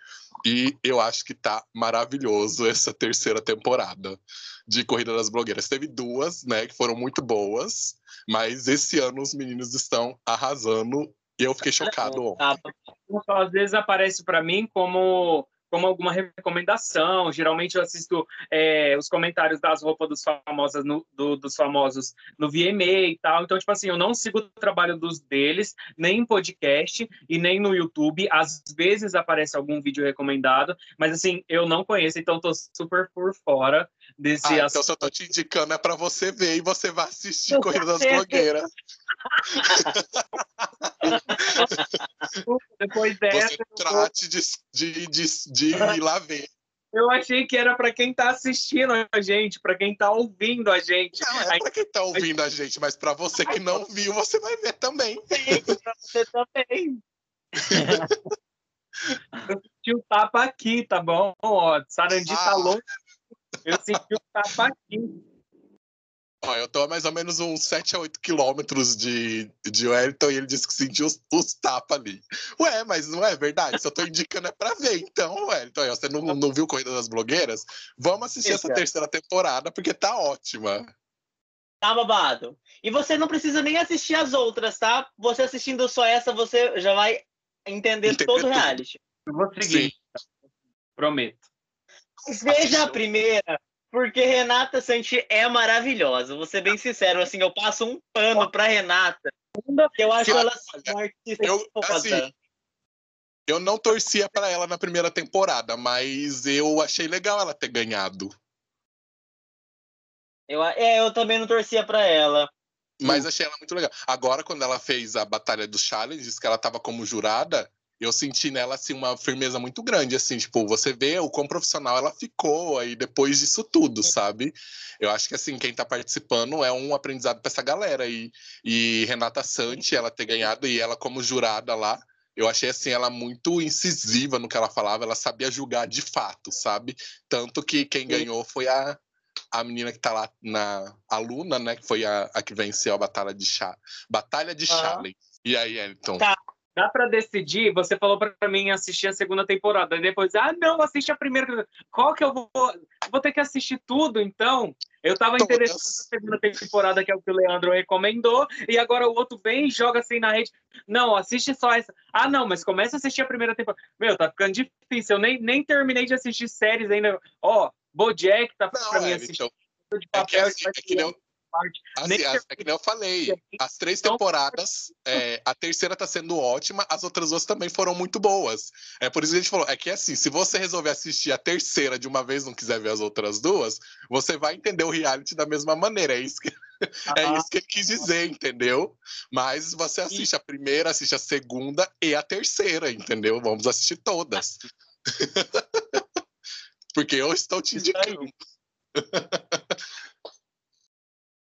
E eu acho que tá maravilhoso essa terceira temporada de Corrida das Blogueiras. Teve duas, né, que foram muito boas, mas esse ano os meninos estão arrasando e eu fiquei chocado ontem. Às vezes aparece para mim como como alguma recomendação. Geralmente eu assisto é, os comentários das roupas dos famosos no, do, dos famosos no VMA e tal. Então, tipo assim, eu não sigo o trabalho dos deles, nem em podcast e nem no YouTube. Às vezes aparece algum vídeo recomendado, mas assim, eu não conheço, então tô super por fora desse ah, Então, se eu tô te indicando, é para você ver e você vai assistir Corrida das Blogueiras. <laughs> Depois dessa. Você trate de, de, de, de ir lá ver. Eu achei que era para quem está assistindo a gente, para quem está ouvindo a gente. Não, é para quem está ouvindo a gente, mas para você que não viu, você vai ver também. Sim, para você também. <laughs> Eu senti o tapa aqui, tá bom? Ó, Sarandi tá ah. tá longe. Eu senti o tapa aqui. Ó, eu tô a mais ou menos uns 7 a 8 quilômetros de, de Wellington e ele disse que sentiu os, os tapas ali. Ué, mas não é verdade? Se eu tô indicando é pra ver, então, Wellington. Você não, não viu Corrida das Blogueiras? Vamos assistir essa terceira temporada, porque tá ótima. Tá babado. E você não precisa nem assistir as outras, tá? Você assistindo só essa, você já vai entender, entender todo o reality. Eu vou seguir. Sim. Prometo. Mas veja a primeira, porque Renata Santi é maravilhosa. Vou ser bem sincero, assim, eu passo um pano pra Renata. Eu acho ela eu, assim, eu não torcia para ela na primeira temporada, mas eu achei legal ela ter ganhado. Eu, é, eu também não torcia para ela. Mas achei ela muito legal. Agora, quando ela fez a Batalha dos Challenges, que ela tava como jurada, eu senti nela assim uma firmeza muito grande, assim, tipo, você vê o quão profissional ela ficou aí depois disso tudo, sabe? Eu acho que assim, quem tá participando é um aprendizado para essa galera e, e Renata Santi, ela ter ganhado e ela como jurada lá, eu achei assim ela muito incisiva no que ela falava, ela sabia julgar de fato, sabe? Tanto que quem ganhou foi a, a menina que tá lá na aluna, né, que foi a, a que venceu a batalha de chá, batalha de challenge. E aí, Elton? Tá. Dá para decidir, você falou para mim assistir a segunda temporada, e depois, ah, não, assiste a primeira. Qual que eu vou. Vou ter que assistir tudo, então. Eu estava interessado na segunda temporada, que é o que o Leandro recomendou, e agora o outro vem e joga assim na rede. Não, assiste só essa. Ah, não, mas começa a assistir a primeira temporada. Meu, tá ficando difícil. Eu nem, nem terminei de assistir séries ainda. Ó, Bojack tá para mim é, assistir. Então, de papel, é que, é, é que nem, Assim, as, é que nem eu falei, as três temporadas, é, a terceira tá sendo ótima, as outras duas também foram muito boas. É por isso que a gente falou, é que assim, se você resolver assistir a terceira de uma vez não quiser ver as outras duas, você vai entender o reality da mesma maneira. É isso que, <laughs> é isso que ele quis dizer, entendeu? Mas você assiste a primeira, assiste a segunda e a terceira, entendeu? Vamos assistir todas. <laughs> Porque eu estou te indicando. <laughs>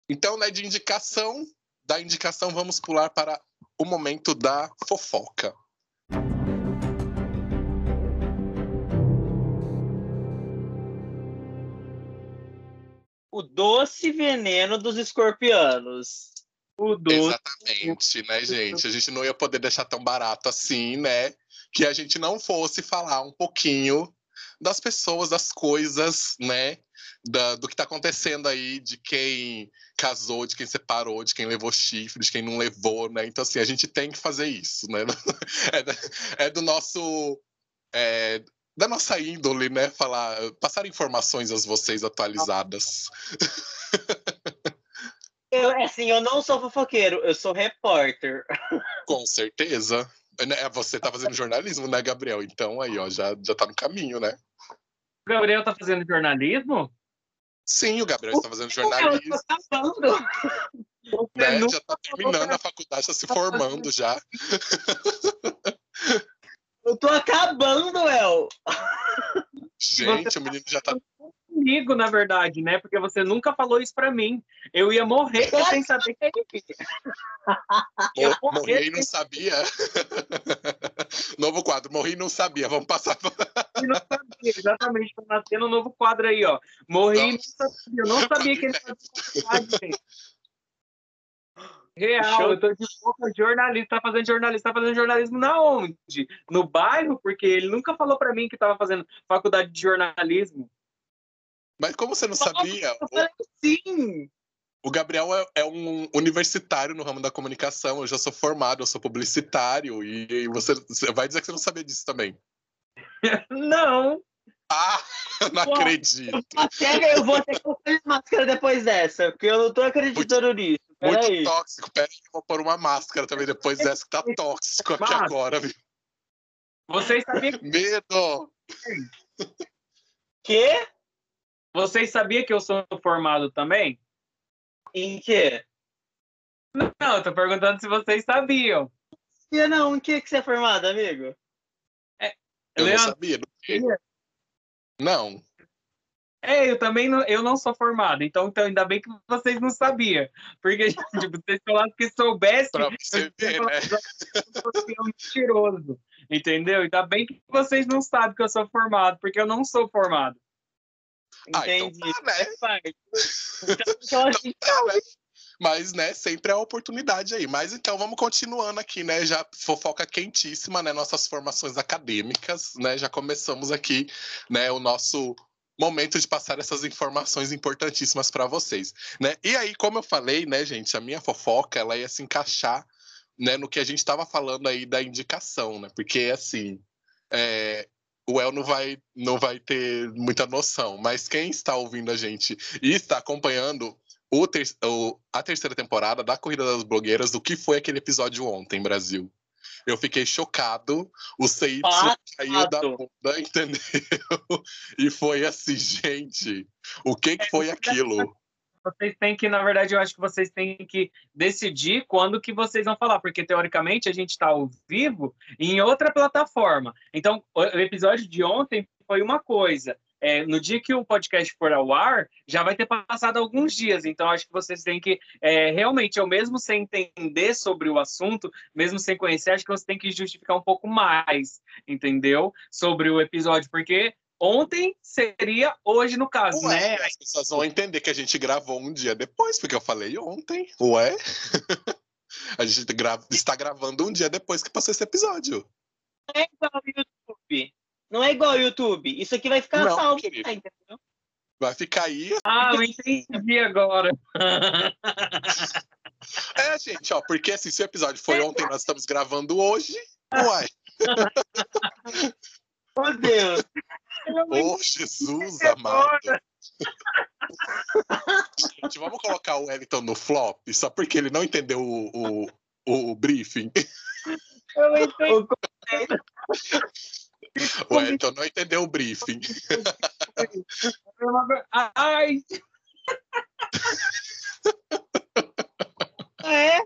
Então, né, de indicação, da indicação vamos pular para o momento da fofoca. O doce veneno dos escorpianos. O doce. Exatamente, né, gente? A gente não ia poder deixar tão barato assim, né? Que a gente não fosse falar um pouquinho das pessoas, das coisas, né? Da, do que está acontecendo aí, de quem casou, de quem separou, de quem levou chifre, de quem não levou, né? Então, assim, a gente tem que fazer isso, né? <laughs> É, é do nosso. É, da nossa índole, né? Falar, passar informações a vocês atualizadas. <laughs> Eu, é assim, eu não sou fofoqueiro, eu sou repórter. <laughs> Com certeza. Né, você tá fazendo jornalismo, né, Gabriel? Então aí, ó, já, já tá no caminho, né? O Gabriel tá fazendo jornalismo? Sim, o Gabriel está fazendo jornalismo. <laughs> Né? Já está terminando a faculdade, está se formando já. Eu tô acabando, El. Gente, o menino já tá. Comigo, na verdade, né? Porque você nunca falou isso pra mim. Eu ia morrer sem saber que Eu <laughs> morri e não sabia. <laughs> novo quadro, morri e não sabia. Vamos passar. <laughs> não sabia, exatamente. Tá nascendo um novo quadro aí, ó. Morri e não sabia. Eu não sabia que ele fazia Real, Show. eu tô de boca jornalista, tá fazendo jornalista, tá fazendo jornalismo na onde? No bairro, porque ele nunca falou para mim que tava fazendo faculdade de jornalismo. Mas como você não sabia? Sim. O Gabriel é, é, um universitário no ramo da comunicação. Eu já sou formado, eu sou publicitário. E, e você, você, vai dizer que você não sabia disso também. <laughs> não. Ah, <laughs> não Pô, acredito. Eu vou ter que colocar máscara depois dessa, porque eu não tô acreditando muito, nisso. Pera muito aí. tóxico. Pera aí, eu vou pôr uma máscara também depois dessa, que tá tóxico aqui Mas, agora, viu? Vocês sabiam <laughs> que... Medo! Quê? Vocês sabiam que eu sou formado também? Em quê? Não, eu tô perguntando se vocês sabiam. E não, em que, que você é formado, amigo? É, eu Leandro, não sabia. Não. É, eu também não, eu não sou formado, então, então ainda bem que vocês não sabiam. Porque <laughs> tipo, vocês falaram que soubesse, pra você ver, né? eu mentiroso. Entendeu? Ainda bem que vocês não sabem que eu sou formado, porque eu não sou formado. Ah, então Entendi. Então tá, né? Então, então, tá, né? Mas, né, sempre é a oportunidade aí. Mas então vamos continuando aqui, né? Já fofoca quentíssima, né? Nossas formações acadêmicas, né? Já começamos aqui, né? O nosso momento de passar essas informações importantíssimas para vocês, né? E aí, como eu falei, né, gente, a minha fofoca ela ia se encaixar, né, no que a gente estava falando aí da indicação, né? Porque assim, é, o El não vai, não vai ter muita noção, mas quem está ouvindo a gente e está acompanhando o ter, o, a terceira temporada da Corrida das Blogueiras, do que foi aquele episódio ontem, Brasil. Eu fiquei chocado, o CY caiu da bunda, <laughs> entendeu? E foi assim, gente, o que, que foi aquilo? Vocês têm que, na verdade, eu acho que vocês têm que decidir quando que vocês vão falar, porque teoricamente a gente está ao vivo em outra plataforma. Então, o episódio de ontem foi uma coisa. é, no dia que o podcast for ao ar, já vai ter passado alguns dias. Então, acho que vocês têm que, é, realmente, eu mesmo sem entender sobre o assunto, mesmo sem conhecer, acho que você tem que justificar um pouco mais, entendeu? Sobre o episódio, porque ontem seria hoje, no caso, Ué, né? As pessoas vão entender que a gente gravou um dia depois, porque eu falei ontem. Ué? <laughs> a gente está gravando um dia depois que passou esse episódio. Não é igual ao YouTube. Não é igual ao YouTube. Isso aqui vai ficar Não, salvo, querido. entendeu? Vai ficar aí. Ah, eu entendi agora. <laughs> É, gente, ó, porque assim, se o episódio foi ontem, nós estamos gravando hoje. Uai. <laughs> Meu Deus. Ô, Jesus amado. Gente, vamos colocar o Wellington no flop, só porque ele não entendeu o, o, o briefing. Eu entendi. O Wellington não entendeu o briefing. Ai, É?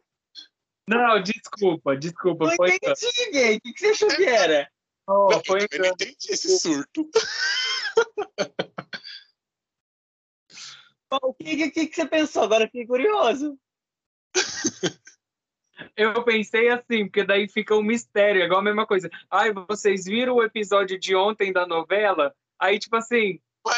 não, desculpa, desculpa. Não Foi entendi, gay. O que você achou que era? Engano, Não, foi eu não entendi esse surto. O que, que, que que você pensou? Agora eu fiquei curioso. Eu pensei assim, porque daí fica um mistério, é igual a mesma coisa. Ai, vocês viram o episódio de ontem da novela? Aí, tipo assim, Ué.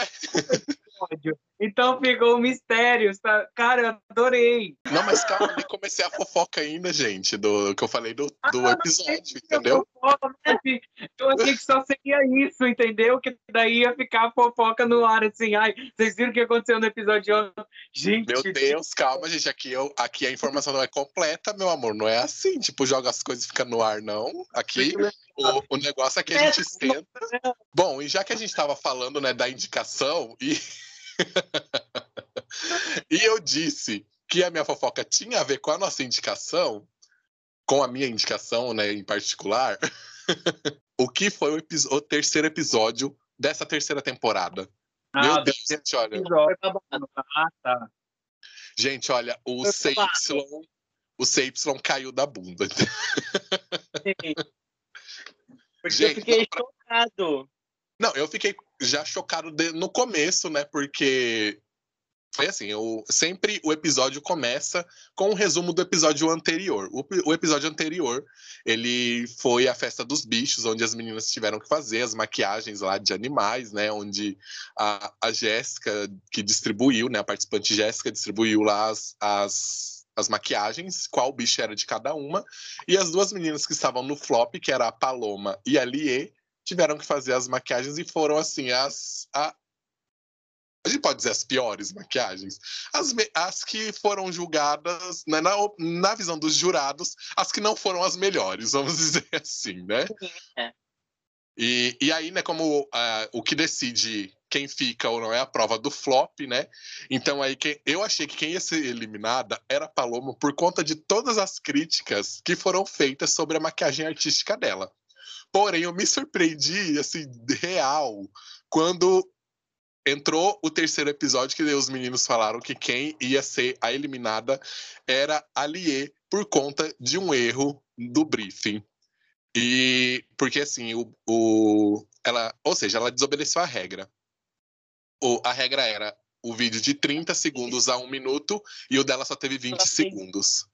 Então ficou um mistério? Cara, eu adorei. Não, mas calma, nem comecei a fofoca ainda, gente, do que eu falei do, do Ah, episódio, entendeu? Fofoca, né? Eu achei que só seria isso, entendeu? Que daí ia ficar fofoca no ar, assim. Ai, vocês viram o que aconteceu no episódio de ontem? Gente, Meu Deus, calma, gente. Aqui, eu, aqui a informação não é completa, meu amor. Não é assim, tipo, joga as coisas e fica no ar, não. Aqui o, o negócio é que a gente esquenta. Bom, e já que a gente estava falando, né, da indicação, e. <laughs> e eu disse que a minha fofoca tinha a ver com a nossa indicação, com a minha indicação, né, em particular, <laughs> o que foi o, o terceiro episódio dessa terceira temporada. Meu Ah, Deus, gente, olha. episódio. Ah, tá. Gente, olha, o Foi babado. CY, o CY caiu da bunda. <laughs> Porque Gente, eu fiquei pra- chocado. Não, eu fiquei já chocado de- no começo, né? Porque foi assim, eu, sempre o episódio começa com um resumo do episódio anterior. O, o episódio anterior, ele foi a festa dos bichos, onde as meninas tiveram que fazer as maquiagens lá de animais, né? Onde a, a Jéssica, que distribuiu, né? A participante Jéssica distribuiu lá as, as, as maquiagens, qual bicho era de cada uma. E as duas meninas que estavam no flop, que era a Paloma e a Lie, tiveram que fazer as maquiagens e foram assim as a, a gente pode dizer as piores maquiagens, as, me- as que foram julgadas né, na, na visão dos jurados, as que não foram as melhores, <laughs> vamos dizer assim, né? É. E, e aí, né, como ah, o que decide quem fica ou não é a prova do flop, né? Então aí quem, eu achei que quem ia ser eliminada era a Paloma por conta de todas as críticas que foram feitas sobre a maquiagem artística dela. Porém, eu me surpreendi, assim, real, quando entrou o terceiro episódio, que os meninos falaram que quem ia ser a eliminada era a Lie, por conta de um erro do briefing. E porque assim, o, o, ela, ou seja, ela desobedeceu a regra. O, a regra era o vídeo de 30 segundos a um minuto e o dela só teve 20 Ela fez- segundos.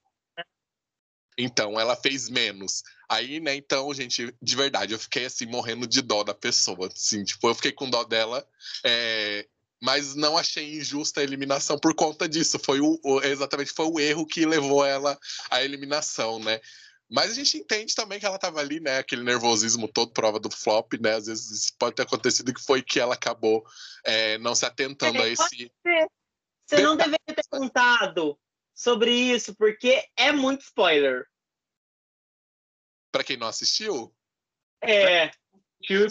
Então, ela fez menos. Aí, né, então, gente, de verdade, eu fiquei assim, morrendo de dó da pessoa. Assim, tipo, eu fiquei com dó dela, é, mas não achei injusta a eliminação por conta disso. Foi o, o- exatamente foi o erro que levou ela à eliminação, né? Mas a gente entende também que ela tava ali, né? Aquele nervosismo todo, prova do flop, né? Às vezes pode ter acontecido que foi que ela acabou é, não se atentando a esse. Você não deveria ter contado sobre isso, porque é muito spoiler. Pra quem não assistiu, É.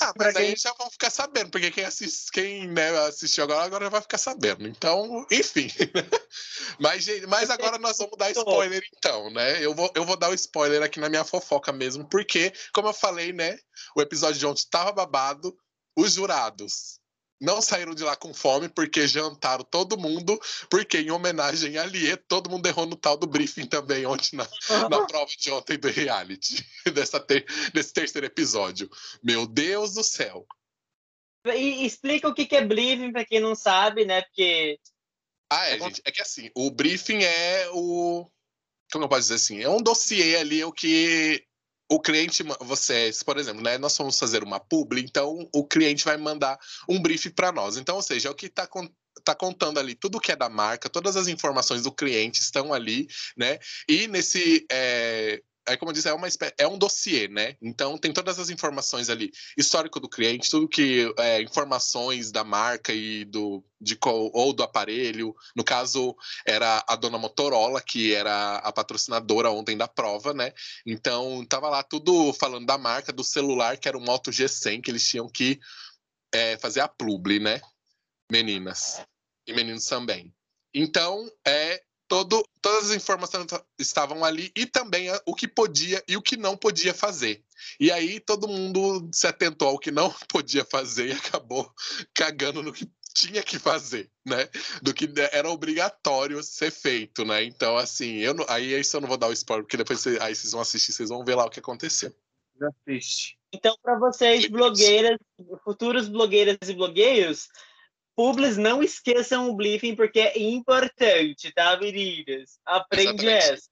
Ah, mas aí quem já vão ficar sabendo, porque quem, quem né, assistiu agora, agora já vai ficar sabendo. Então, enfim. <laughs> mas, mas agora nós vamos dar spoiler, então, né? Eu vou, eu vou dar o spoiler aqui na minha fofoca mesmo, porque, como eu falei, né? O episódio de ontem estava babado, os jurados não saíram de lá com fome, porque jantaram todo mundo, porque em homenagem a Lie, todo mundo errou no tal do briefing também ontem na, na <laughs> prova de ontem do reality, <laughs> dessa ter- desse terceiro episódio. Meu Deus do céu. E explica o que é briefing para quem não sabe, né? Porque. Ah, é, gente. É que assim, o briefing é o. Como eu posso dizer assim? É um dossiê ali, o que o cliente, você, por exemplo, né, nós vamos fazer uma publi, então o cliente vai mandar um brief para nós. Então, ou seja, é o que está tá contando ali tudo que é da marca, todas as informações do cliente estão ali, né? E nesse é, é como eu é, uma, é um dossiê, né? Então tem todas as informações ali, histórico do cliente, tudo que é, informações da marca e do de ou do aparelho. No caso era a dona Motorola que era a patrocinadora ontem da prova, né? Então tava lá tudo falando da marca do celular que era o Moto G100 que eles tinham que é, fazer a publi, né? Meninas e meninos também. Então é todo, todas as informações estavam ali e também o que podia e o que não podia fazer. E aí todo mundo se atentou ao que não <laughs> podia fazer e acabou cagando no que tinha que fazer, né? Do que era obrigatório ser feito, né? Então, assim, eu não, aí isso eu não vou dar o spoiler, porque depois você, aí vocês vão assistir, vocês vão ver lá o que aconteceu. Assiste. Então, para vocês, blogueiras, futuros blogueiras e blogueiros, Publis, não esqueçam o briefing, porque é importante, tá, meninas? Aprende Exatamente. essa.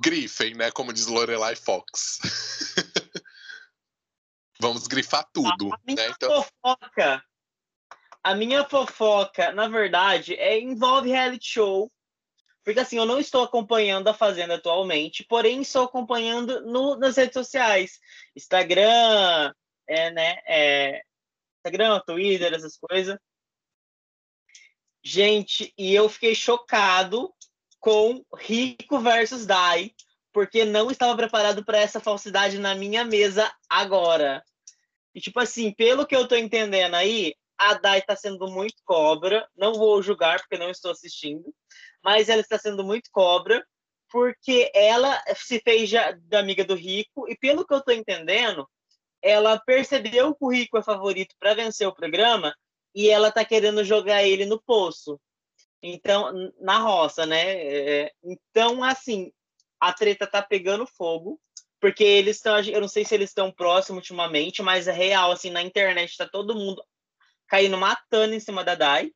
Grifem, né? Como diz Lorelai Fox. <laughs> Vamos grifar tudo. A minha né? então... fofoca. A minha fofoca, na verdade, é, envolve reality show. Porque assim, eu não estou acompanhando a Fazenda atualmente, porém estou acompanhando no, nas redes sociais. Instagram, é, né? É, Instagram, Twitter, essas coisas. Gente, e eu fiquei chocado com Rico versus Dai, porque não estava preparado para essa falsidade na minha mesa agora. E tipo assim, pelo que eu tô entendendo aí, a Dai está sendo muito cobra. Não vou julgar porque não estou assistindo, mas ela está sendo muito cobra porque ela se fez da amiga do Rico e pelo que eu tô entendendo, ela percebeu que o Rico é favorito para vencer o programa e ela tá querendo jogar ele no poço. Então, na roça, né? É, então, assim, a treta tá pegando fogo, porque eles estão, eu não sei se eles estão próximos ultimamente, mas é real, assim, na internet tá todo mundo caindo matando em cima da Dai.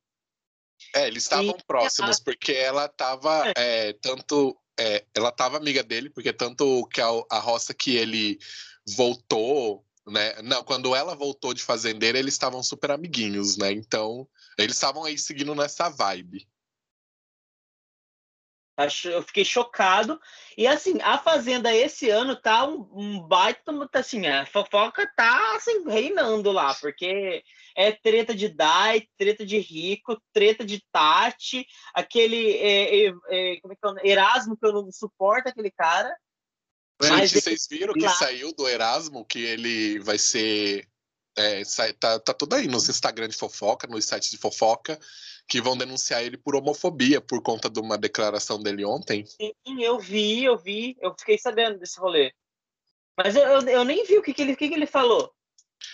É, eles estavam próximos, porque ela tava é. É, tanto. É, ela tava amiga dele, porque tanto que a, a roça que ele voltou né? Não, quando ela voltou de fazendeira, eles estavam super amiguinhos, né? Então, eles estavam aí seguindo nessa vibe. Eu fiquei chocado. E assim, a Fazenda esse ano tá um, um baita. Assim, a fofoca tá assim, reinando lá, porque é treta de Dai, treta de Rico, treta de Tati, aquele é, é, é, como é que é? Erasmo, que eu não suporto aquele cara. Gente, vocês viram que saiu do Erasmo que ele vai ser. É, tá, tá tudo aí nos Instagram de fofoca, nos sites de fofoca, que vão denunciar ele por homofobia por conta de uma declaração dele ontem. Sim, eu vi, eu vi, eu fiquei sabendo desse rolê. Mas eu, eu, eu nem vi o que, que, ele, que, que ele falou.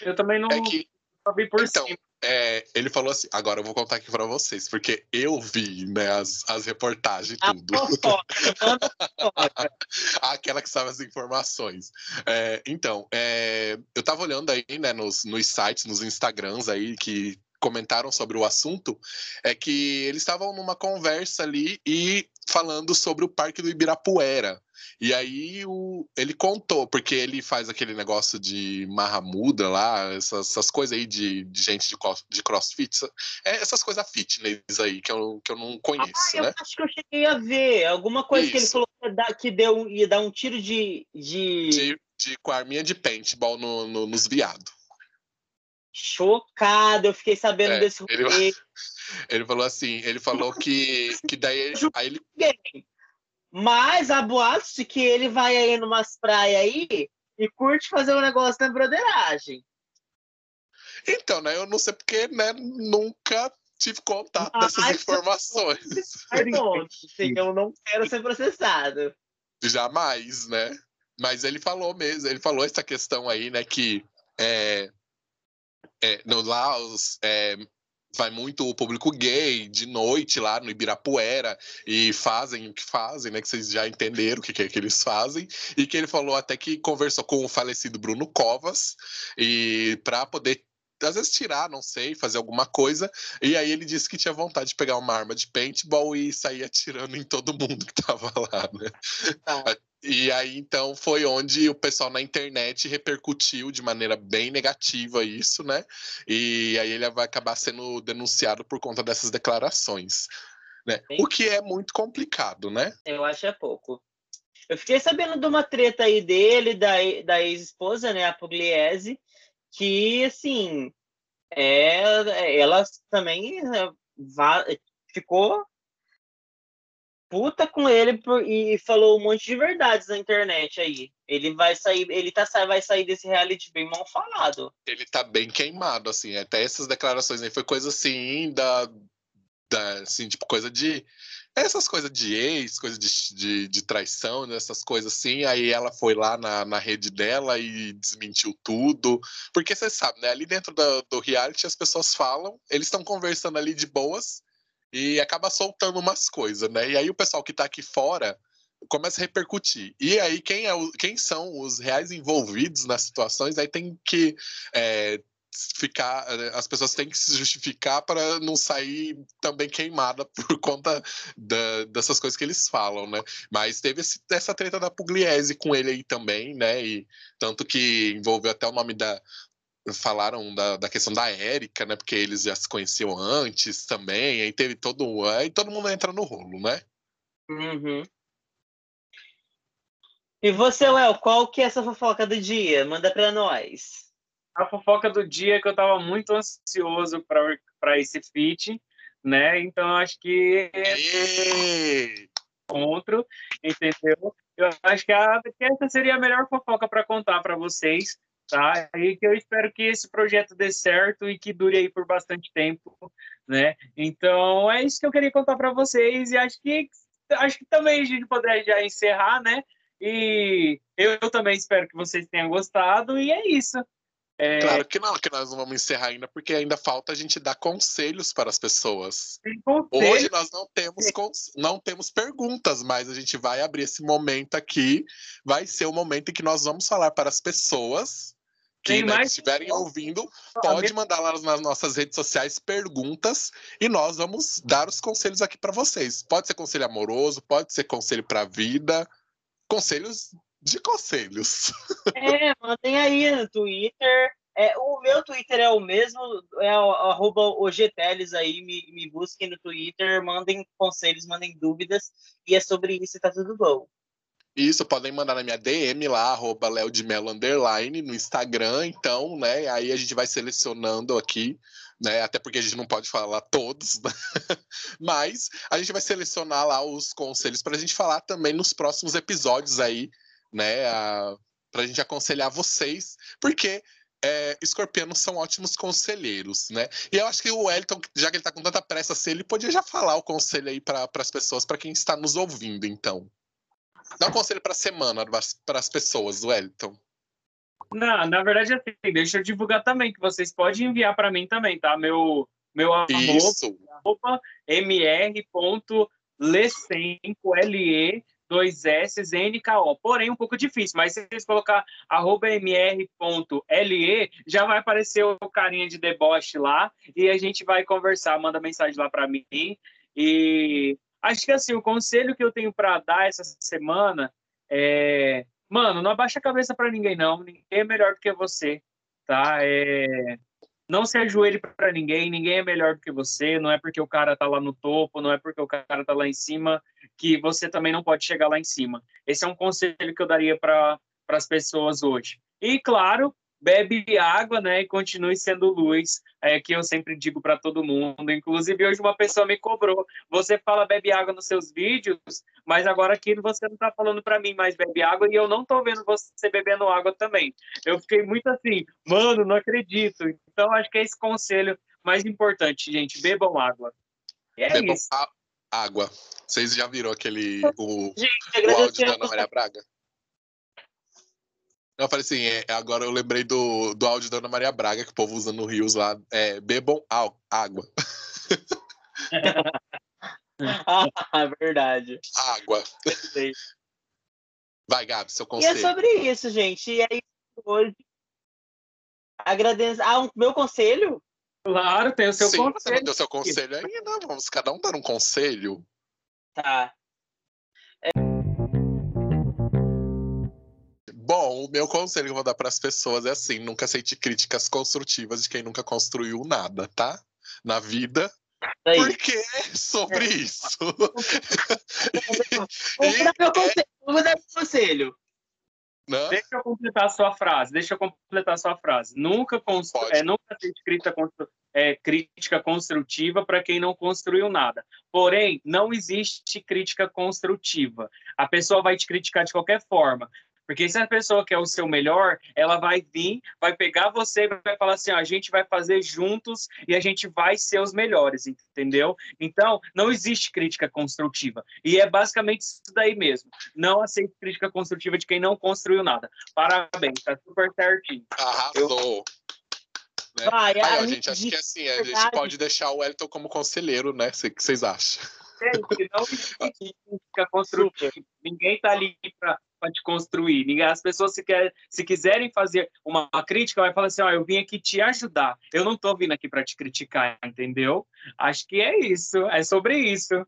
Eu também não é que, vi por então, cima é, ele falou assim, agora eu vou contar aqui para vocês, porque eu vi, né, as, as reportagens e tudo. <laughs> Aquela que sabe as informações. É, então, é, eu tava olhando aí, né, nos, nos sites, nos Instagrams aí, que comentaram sobre o assunto, é que eles estavam numa conversa ali e falando sobre o Parque do Ibirapuera. E aí o, ele contou, porque ele faz aquele negócio de marramuda lá, essas, essas coisas aí de, de gente de, de crossfit, é, essas coisas fitness aí que eu, que eu não conheço, ah, né? Eu acho que eu cheguei a ver alguma coisa Isso. que ele falou que, deu, ia dar um tiro de. De, de, de com a arminha de paintball no, no, nos viados. Chocado, eu fiquei sabendo é, desse ele, <laughs> ele, falou assim, ele falou que, que daí aí ele, mas a boatos de que ele vai aí numas praias aí e curte fazer um negócio na broderagem. Então, né? Eu não sei porque, né? Nunca tive contato Mas, dessas informações. eu não quero ser processado. Jamais, né? Mas ele falou mesmo, ele falou essa questão aí, né? Que é, é, no, lá os, é, vai muito o público gay de noite lá no Ibirapuera e fazem o que fazem, né? Que vocês já entenderam o que, que é que eles fazem. E que ele falou até que conversou com o falecido Bruno Covas e para poder às vezes tirar, não sei, fazer alguma coisa. E aí ele disse que tinha vontade de pegar uma arma de paintball e sair atirando em todo mundo que tava lá, né? Ah. E aí, então, foi onde o pessoal na internet repercutiu de maneira bem negativa isso, né? E aí ele vai acabar sendo denunciado por conta dessas declarações. Né? O que é muito complicado, né? Eu acho é pouco. Eu fiquei sabendo de uma treta aí dele, da, da ex-esposa, né, a Pugliese, que, assim, é, ela também é, ficou puta com ele por, e falou um monte de verdades na internet aí. Ele vai sair, ele tá, vai sair desse reality bem mal falado. Ele tá bem queimado, assim. Até essas declarações aí foi coisa assim da, da assim, tipo, coisa de essas coisas de ex, coisa de, de, de, traição, né, essas coisas assim. Aí ela foi lá na, na rede dela e desmentiu tudo. Porque você sabe, né? Ali dentro do, do reality as pessoas falam, eles estão conversando ali de boas e acaba soltando umas coisas, né? E aí o pessoal que tá aqui fora começa a repercutir. E aí, quem, é o, quem são os reais envolvidos nas situações, aí tem que é, ficar, eh, as pessoas têm que se justificar para não sair também queimada <laughs> por conta da, dessas coisas que eles falam, né? Mas teve esse, essa treta da Pugliese com ele aí também, né? E tanto que envolveu até o nome da falaram da, da questão da Érica, né? Porque eles já se conheciam antes também, aí teve todo aí todo mundo entra no rolo, né? Uhum. E você, Léo, qual que é essa fofoca do dia? Manda para nós a fofoca do dia que eu estava muito ansioso para esse feat, né? Então acho que encontro, entendeu? Eu acho que, a, que essa seria a melhor fofoca para contar para vocês, tá? E que eu espero que esse projeto dê certo e que dure aí por bastante tempo, né? Então é isso que eu queria contar para vocês e acho que acho que também a gente poderia já encerrar, né? E eu, eu também espero que vocês tenham gostado e é isso. É... Claro que não, que nós não vamos encerrar ainda, porque ainda falta a gente dar conselhos para as pessoas. Hoje nós não temos, não temos perguntas, mas a gente vai abrir esse momento aqui. Vai ser o momento em que nós vamos falar para as pessoas que né, estiverem ouvindo, pode mandar lá nas nossas redes sociais perguntas e nós vamos dar os conselhos aqui para vocês. Pode ser conselho amoroso, pode ser conselho para a vida, conselhos de conselhos. <laughs> É, mandem aí no Twitter. É, o meu Twitter é o mesmo, é arroba OGTeles aí, me, me busquem no Twitter, mandem conselhos, mandem dúvidas, e é sobre isso e tá tudo bom. Isso, podem mandar na minha DM lá, arroba Léo de Underline, no Instagram, então, né, aí a gente vai selecionando aqui, né, até porque a gente não pode falar todos, né? <laughs> mas a gente vai selecionar lá os conselhos para a gente falar também nos próximos episódios aí, né? Para a gente aconselhar vocês, porque é, escorpianos são ótimos conselheiros, né? E eu acho que o Wellington, já que ele está com tanta pressa assim, ele podia já falar o conselho aí para as pessoas, para quem está nos ouvindo, então. Dá um conselho para a semana para as pessoas, Wellington. Não, na verdade, assim, deixa eu divulgar também, que vocês podem enviar para mim também, tá? Meu, meu Isso. arroba, mr.lecenco, L-E, dois S, NKO. Porém, um pouco difícil, mas se vocês colocar arroba mr.le, já vai aparecer o carinha de deboche lá e a gente vai conversar, manda mensagem lá para mim. E acho que assim, o conselho que eu tenho para dar essa semana é. Mano, não abaixa a cabeça para ninguém, não. Ninguém é melhor do que você, tá? É não se ajoelhe para ninguém, ninguém é melhor do que você, não é porque o cara tá lá no topo, não é porque o cara tá lá em cima que você também não pode chegar lá em cima. Esse é um conselho que eu daria para as pessoas hoje. E claro, bebe água, né, e continue sendo luz, é que eu sempre digo para todo mundo. Inclusive hoje uma pessoa me cobrou, você fala bebe água nos seus vídeos, mas agora aqui você não está falando para mim mais bebe água e eu não estou vendo você bebendo água também. Eu fiquei muito assim, mano, não acredito. Então acho que é esse conselho mais importante, gente, bebam água. E é bebam isso. água. Vocês já viram aquele o, gente, o áudio da Ana Maria Braga? Eu falei assim, é, agora eu lembrei do, do áudio da Ana Maria Braga, que o povo usa no Rios lá. É, bebam água. <laughs> ah, verdade. Água. Vai, Gabi, seu conselho. E é sobre isso, gente. E aí, hoje, Agradeço. Ah, o meu conselho? Claro, tem o seu Sim, conselho. você não deu seu conselho ainda. Vamos cada um dar um conselho. Tá. O meu conselho que eu vou dar para as pessoas é assim: nunca aceite críticas construtivas de quem nunca construiu nada, tá? Na vida. Porque é sobre isso. <laughs> Vou dar meu conselho. Vou dar meu conselho. Né? Deixa eu completar a sua frase. Deixa eu completar a sua frase. Nunca, constru... É, nunca aceite crítica, constru... é, crítica construtiva para quem não construiu nada. Porém, não existe crítica construtiva. A pessoa vai te criticar de qualquer forma. Porque se a pessoa quer o seu melhor, ela vai vir, vai pegar você e vai falar assim: ó, a gente vai fazer juntos e a gente vai ser os melhores, entendeu? Então, não existe crítica construtiva. E é basicamente isso daí mesmo. Não aceite crítica construtiva de quem não construiu nada. Parabéns, tá super certinho. Arrasou. Né? Vai, Aí, a ó, minha gente, acho que assim, a gente verdade- pode deixar o Wellington como conselheiro, né? O que vocês acham? Gente, não existe <laughs> crítica construtiva. Ninguém tá ali para te construir. Ninguém, as pessoas, se, quer, se quiserem fazer uma crítica, vai falar assim: ó, eu vim aqui te ajudar. Eu não tô vindo aqui para te criticar, entendeu? Acho que é isso. É sobre isso.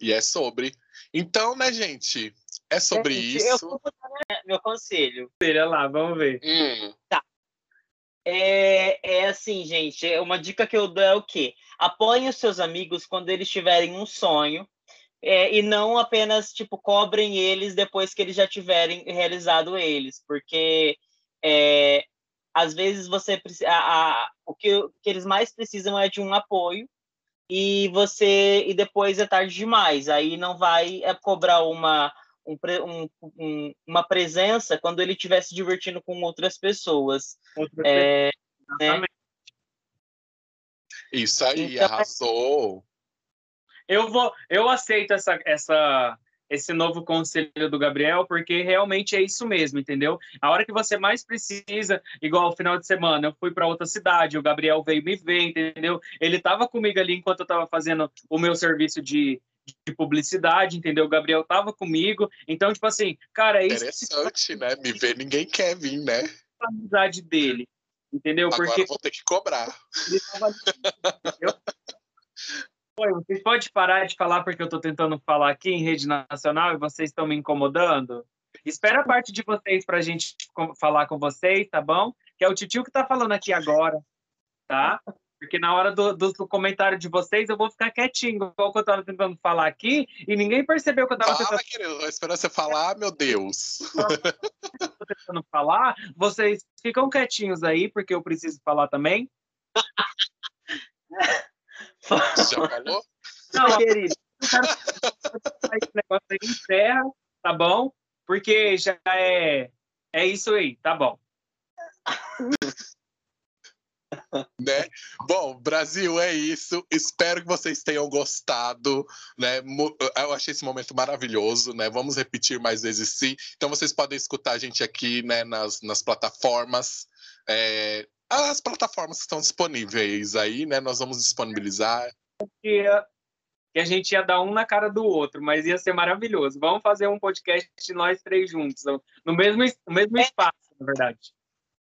E é sobre. Então, né, gente? É sobre Gente, Eu isso. vou botar né, meu conselho. Olha lá, vamos ver. Hum, É, é assim, gente, é uma dica que eu dou é o quê? Apoiem os seus amigos quando eles tiverem um sonho é, e não apenas, tipo, cobrem eles depois que eles já tiverem realizado eles, porque é, às vezes você a- a- o que, o que eles mais precisam é de um apoio e você e depois é tarde demais, aí não vai é, cobrar uma um um- um- uma presença quando ele estiver se divertindo com outras pessoas. Outra É, Exatamente. Isso aí, Então, arrasou. Eu vou, eu aceito essa, essa, esse novo conselho do Gabriel, porque realmente é isso mesmo, entendeu? A hora que você mais precisa, igual o final de semana, eu fui para outra cidade, o Gabriel veio me ver, entendeu? Ele estava comigo ali enquanto eu estava fazendo o meu serviço de, de publicidade, entendeu? O Gabriel estava comigo, então tipo assim, cara, é isso que Interessante, né? Me ver, ninguém quer vir, né? a amizade dele, entendeu? Agora Porque eu vou ter que cobrar. ele tava ali, entendeu? <laughs> Oi, vocês podem parar de falar porque eu estou tentando falar aqui em rede nacional e vocês estão me incomodando? Espera a parte de vocês para a gente falar com vocês, tá bom? Que é o titio que está falando aqui agora, tá? Porque na hora do, do- do comentário de vocês eu vou ficar quietinho, igual que eu estava tentando falar aqui, e ninguém percebeu que eu estava tentando, querido. Esperando você falar, meu Deus. <laughs> tentando falar. Vocês ficam quietinhos aí, porque eu preciso falar também. Já falou? <laughs> Não, querido. esse negócio aí encerra, tá bom? Porque já é, é isso aí, tá bom. <laughs> <laughs> né? Bom, Brasil, é isso. Espero que vocês tenham gostado, né? Eu achei esse momento maravilhoso, né? Vamos repetir mais vezes sim. Então vocês podem escutar a gente aqui, né? Nas, nas plataformas. é, As plataformas que estão disponíveis aí, né? Nós vamos disponibilizar. Que, a gente ia dar um na cara do outro, mas ia ser maravilhoso. Vamos fazer um podcast nós três juntos, no mesmo, es- no mesmo espaço, na verdade.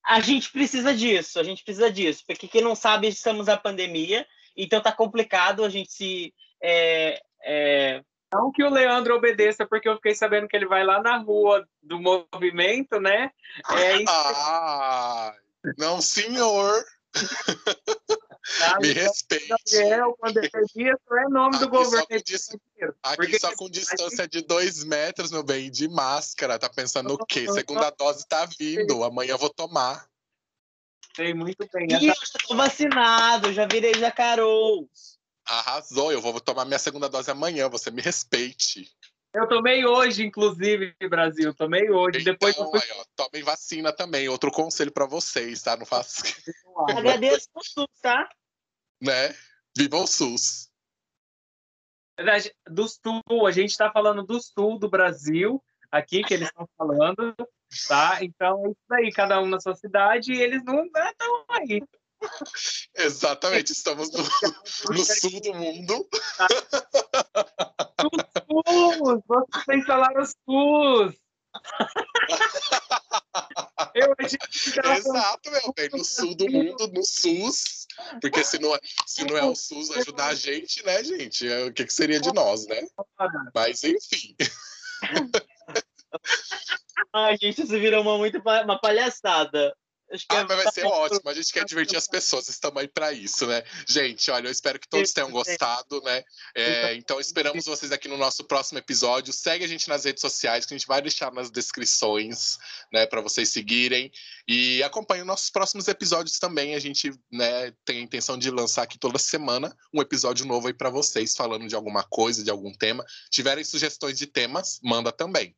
A gente precisa disso, a gente precisa disso, porque quem não sabe, estamos na pandemia, então tá complicado a gente se. é, é, Não que o Leandro obedeça, porque eu fiquei sabendo que ele vai lá na rua do movimento, né? É <laughs> Ah, não, senhor. <laughs> tá? Me Então, respeite. Gabriel, pandemia, isso é nome do Aqui só governo. dis- inteiro. Aqui Porque só com distância de dois metros, meu bem, de máscara. Tá pensando o quê? Segunda dose tá vindo. Amanhã eu vou tomar. sei muito bem. E eu já tô vacinado, já virei jacarou. Arrasou, eu vou tomar minha segunda dose amanhã. Você me respeite. Eu tomei hoje, inclusive, Brasil. Tomei hoje. Depois eu Então, fui aí, ó, tomem vacina também. Outro conselho pra vocês, tá? Não faça, Agradeço por tudo, tá? Né? Viva o SUS. verdade, do sul, a gente está falando do sul do Brasil, aqui que eles estão falando, tá? Então é isso aí, cada um na sua cidade, e eles não estão aí. Exatamente, estamos no, <laughs> no sul do mundo. SUS! Vocês falaram SUS! <laughs> Eu achei Exato, meu bem. No sul do mundo, no SUS. Porque se não, é, se não é o SUS ajudar a gente, né, gente? É, o que, que seria de nós, né? Mas, enfim. <laughs> Ai, gente, isso virou uma, muito, uma palhaçada. Ah, mas vai ser ótimo. A gente quer divertir as pessoas, estamos aí para isso, né? Gente, olha, eu espero que todos tenham gostado, né? É, então, esperamos vocês aqui no nosso próximo episódio. Segue a gente nas redes sociais, que a gente vai deixar nas descrições, né, para vocês seguirem. E acompanhem nossos próximos episódios também. A gente, né, tem a intenção de lançar aqui toda semana um episódio novo aí para vocês, falando de alguma coisa, de algum tema. Tiverem sugestões de temas, manda também.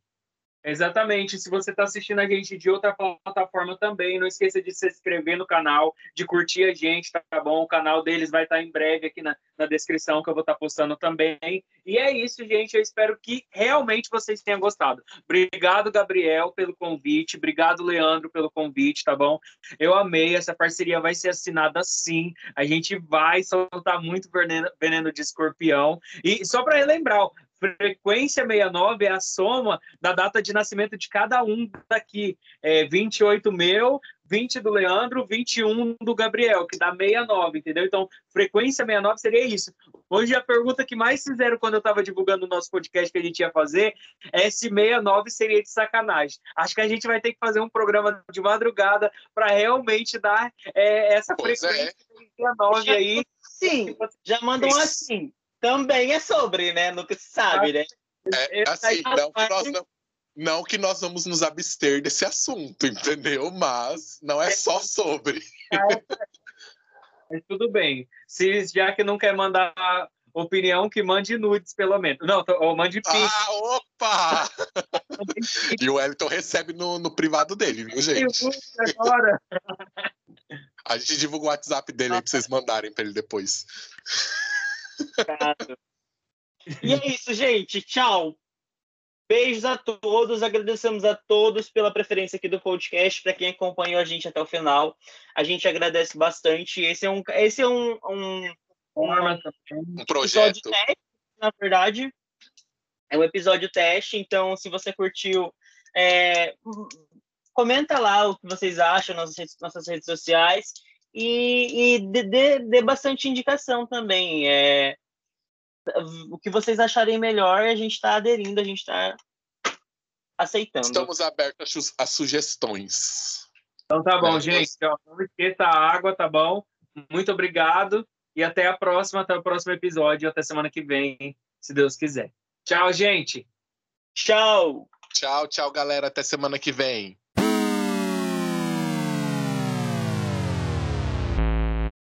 Exatamente. Se você está assistindo a gente de outra plataforma também, não esqueça de se inscrever no canal, de curtir a gente, tá bom? O canal deles vai estar tá em breve aqui na, na descrição, que eu vou estar tá postando também. E é isso, gente. Eu espero que realmente vocês tenham gostado. Obrigado, Gabriel, pelo convite. Obrigado, Leandro, pelo convite, tá bom? Eu amei. Essa parceria vai ser assinada sim. A gente vai soltar muito veneno, veneno de escorpião. E só para relembrar, frequência 69 é a soma da data de nascimento de cada um daqui. É 28 meu, 20 do Leandro, 21 do Gabriel, que dá 69, entendeu? Então, frequência 69 seria isso. Hoje, a pergunta que mais fizeram quando eu estava divulgando o nosso podcast que a gente ia fazer é se 69 seria de sacanagem. Acho que a gente vai ter que fazer um programa de madrugada para realmente dar é, essa pois é. frequência é. 69 aí. Sim, já mandam assim também é sobre, né? Nunca se sabe, né? É, assim, não que, nós não, não que nós vamos nos abster desse assunto, entendeu? Mas não é só sobre. É, tudo bem. Se já que não quer mandar opinião, que mande nudes, pelo menos. Não, ou mande pix. Ah, opa! e o Wellington recebe no, no privado dele, viu, gente? Agora. A gente divulga o WhatsApp dele aí pra vocês mandarem pra ele depois. E é isso, gente. Tchau. Beijos a todos, agradecemos a todos pela preferência aqui do podcast, para quem acompanhou a gente até o final. A gente agradece bastante. Esse é um, esse é um, um, um, um projeto. Teste, na verdade. É um episódio teste, então se você curtiu, é, comenta lá o que vocês acham nas nossas redes sociais e, e dê, dê bastante indicação também. É, o que vocês acharem melhor, a gente está aderindo, a gente está aceitando. Estamos abertos a sugestões. Então tá bom, é, gente. Ó, não esqueça a água, tá bom? Muito obrigado e até a próxima, até o próximo episódio, até semana que vem, se Deus quiser. Tchau, gente. Tchau. Tchau, tchau, galera. Até semana que vem.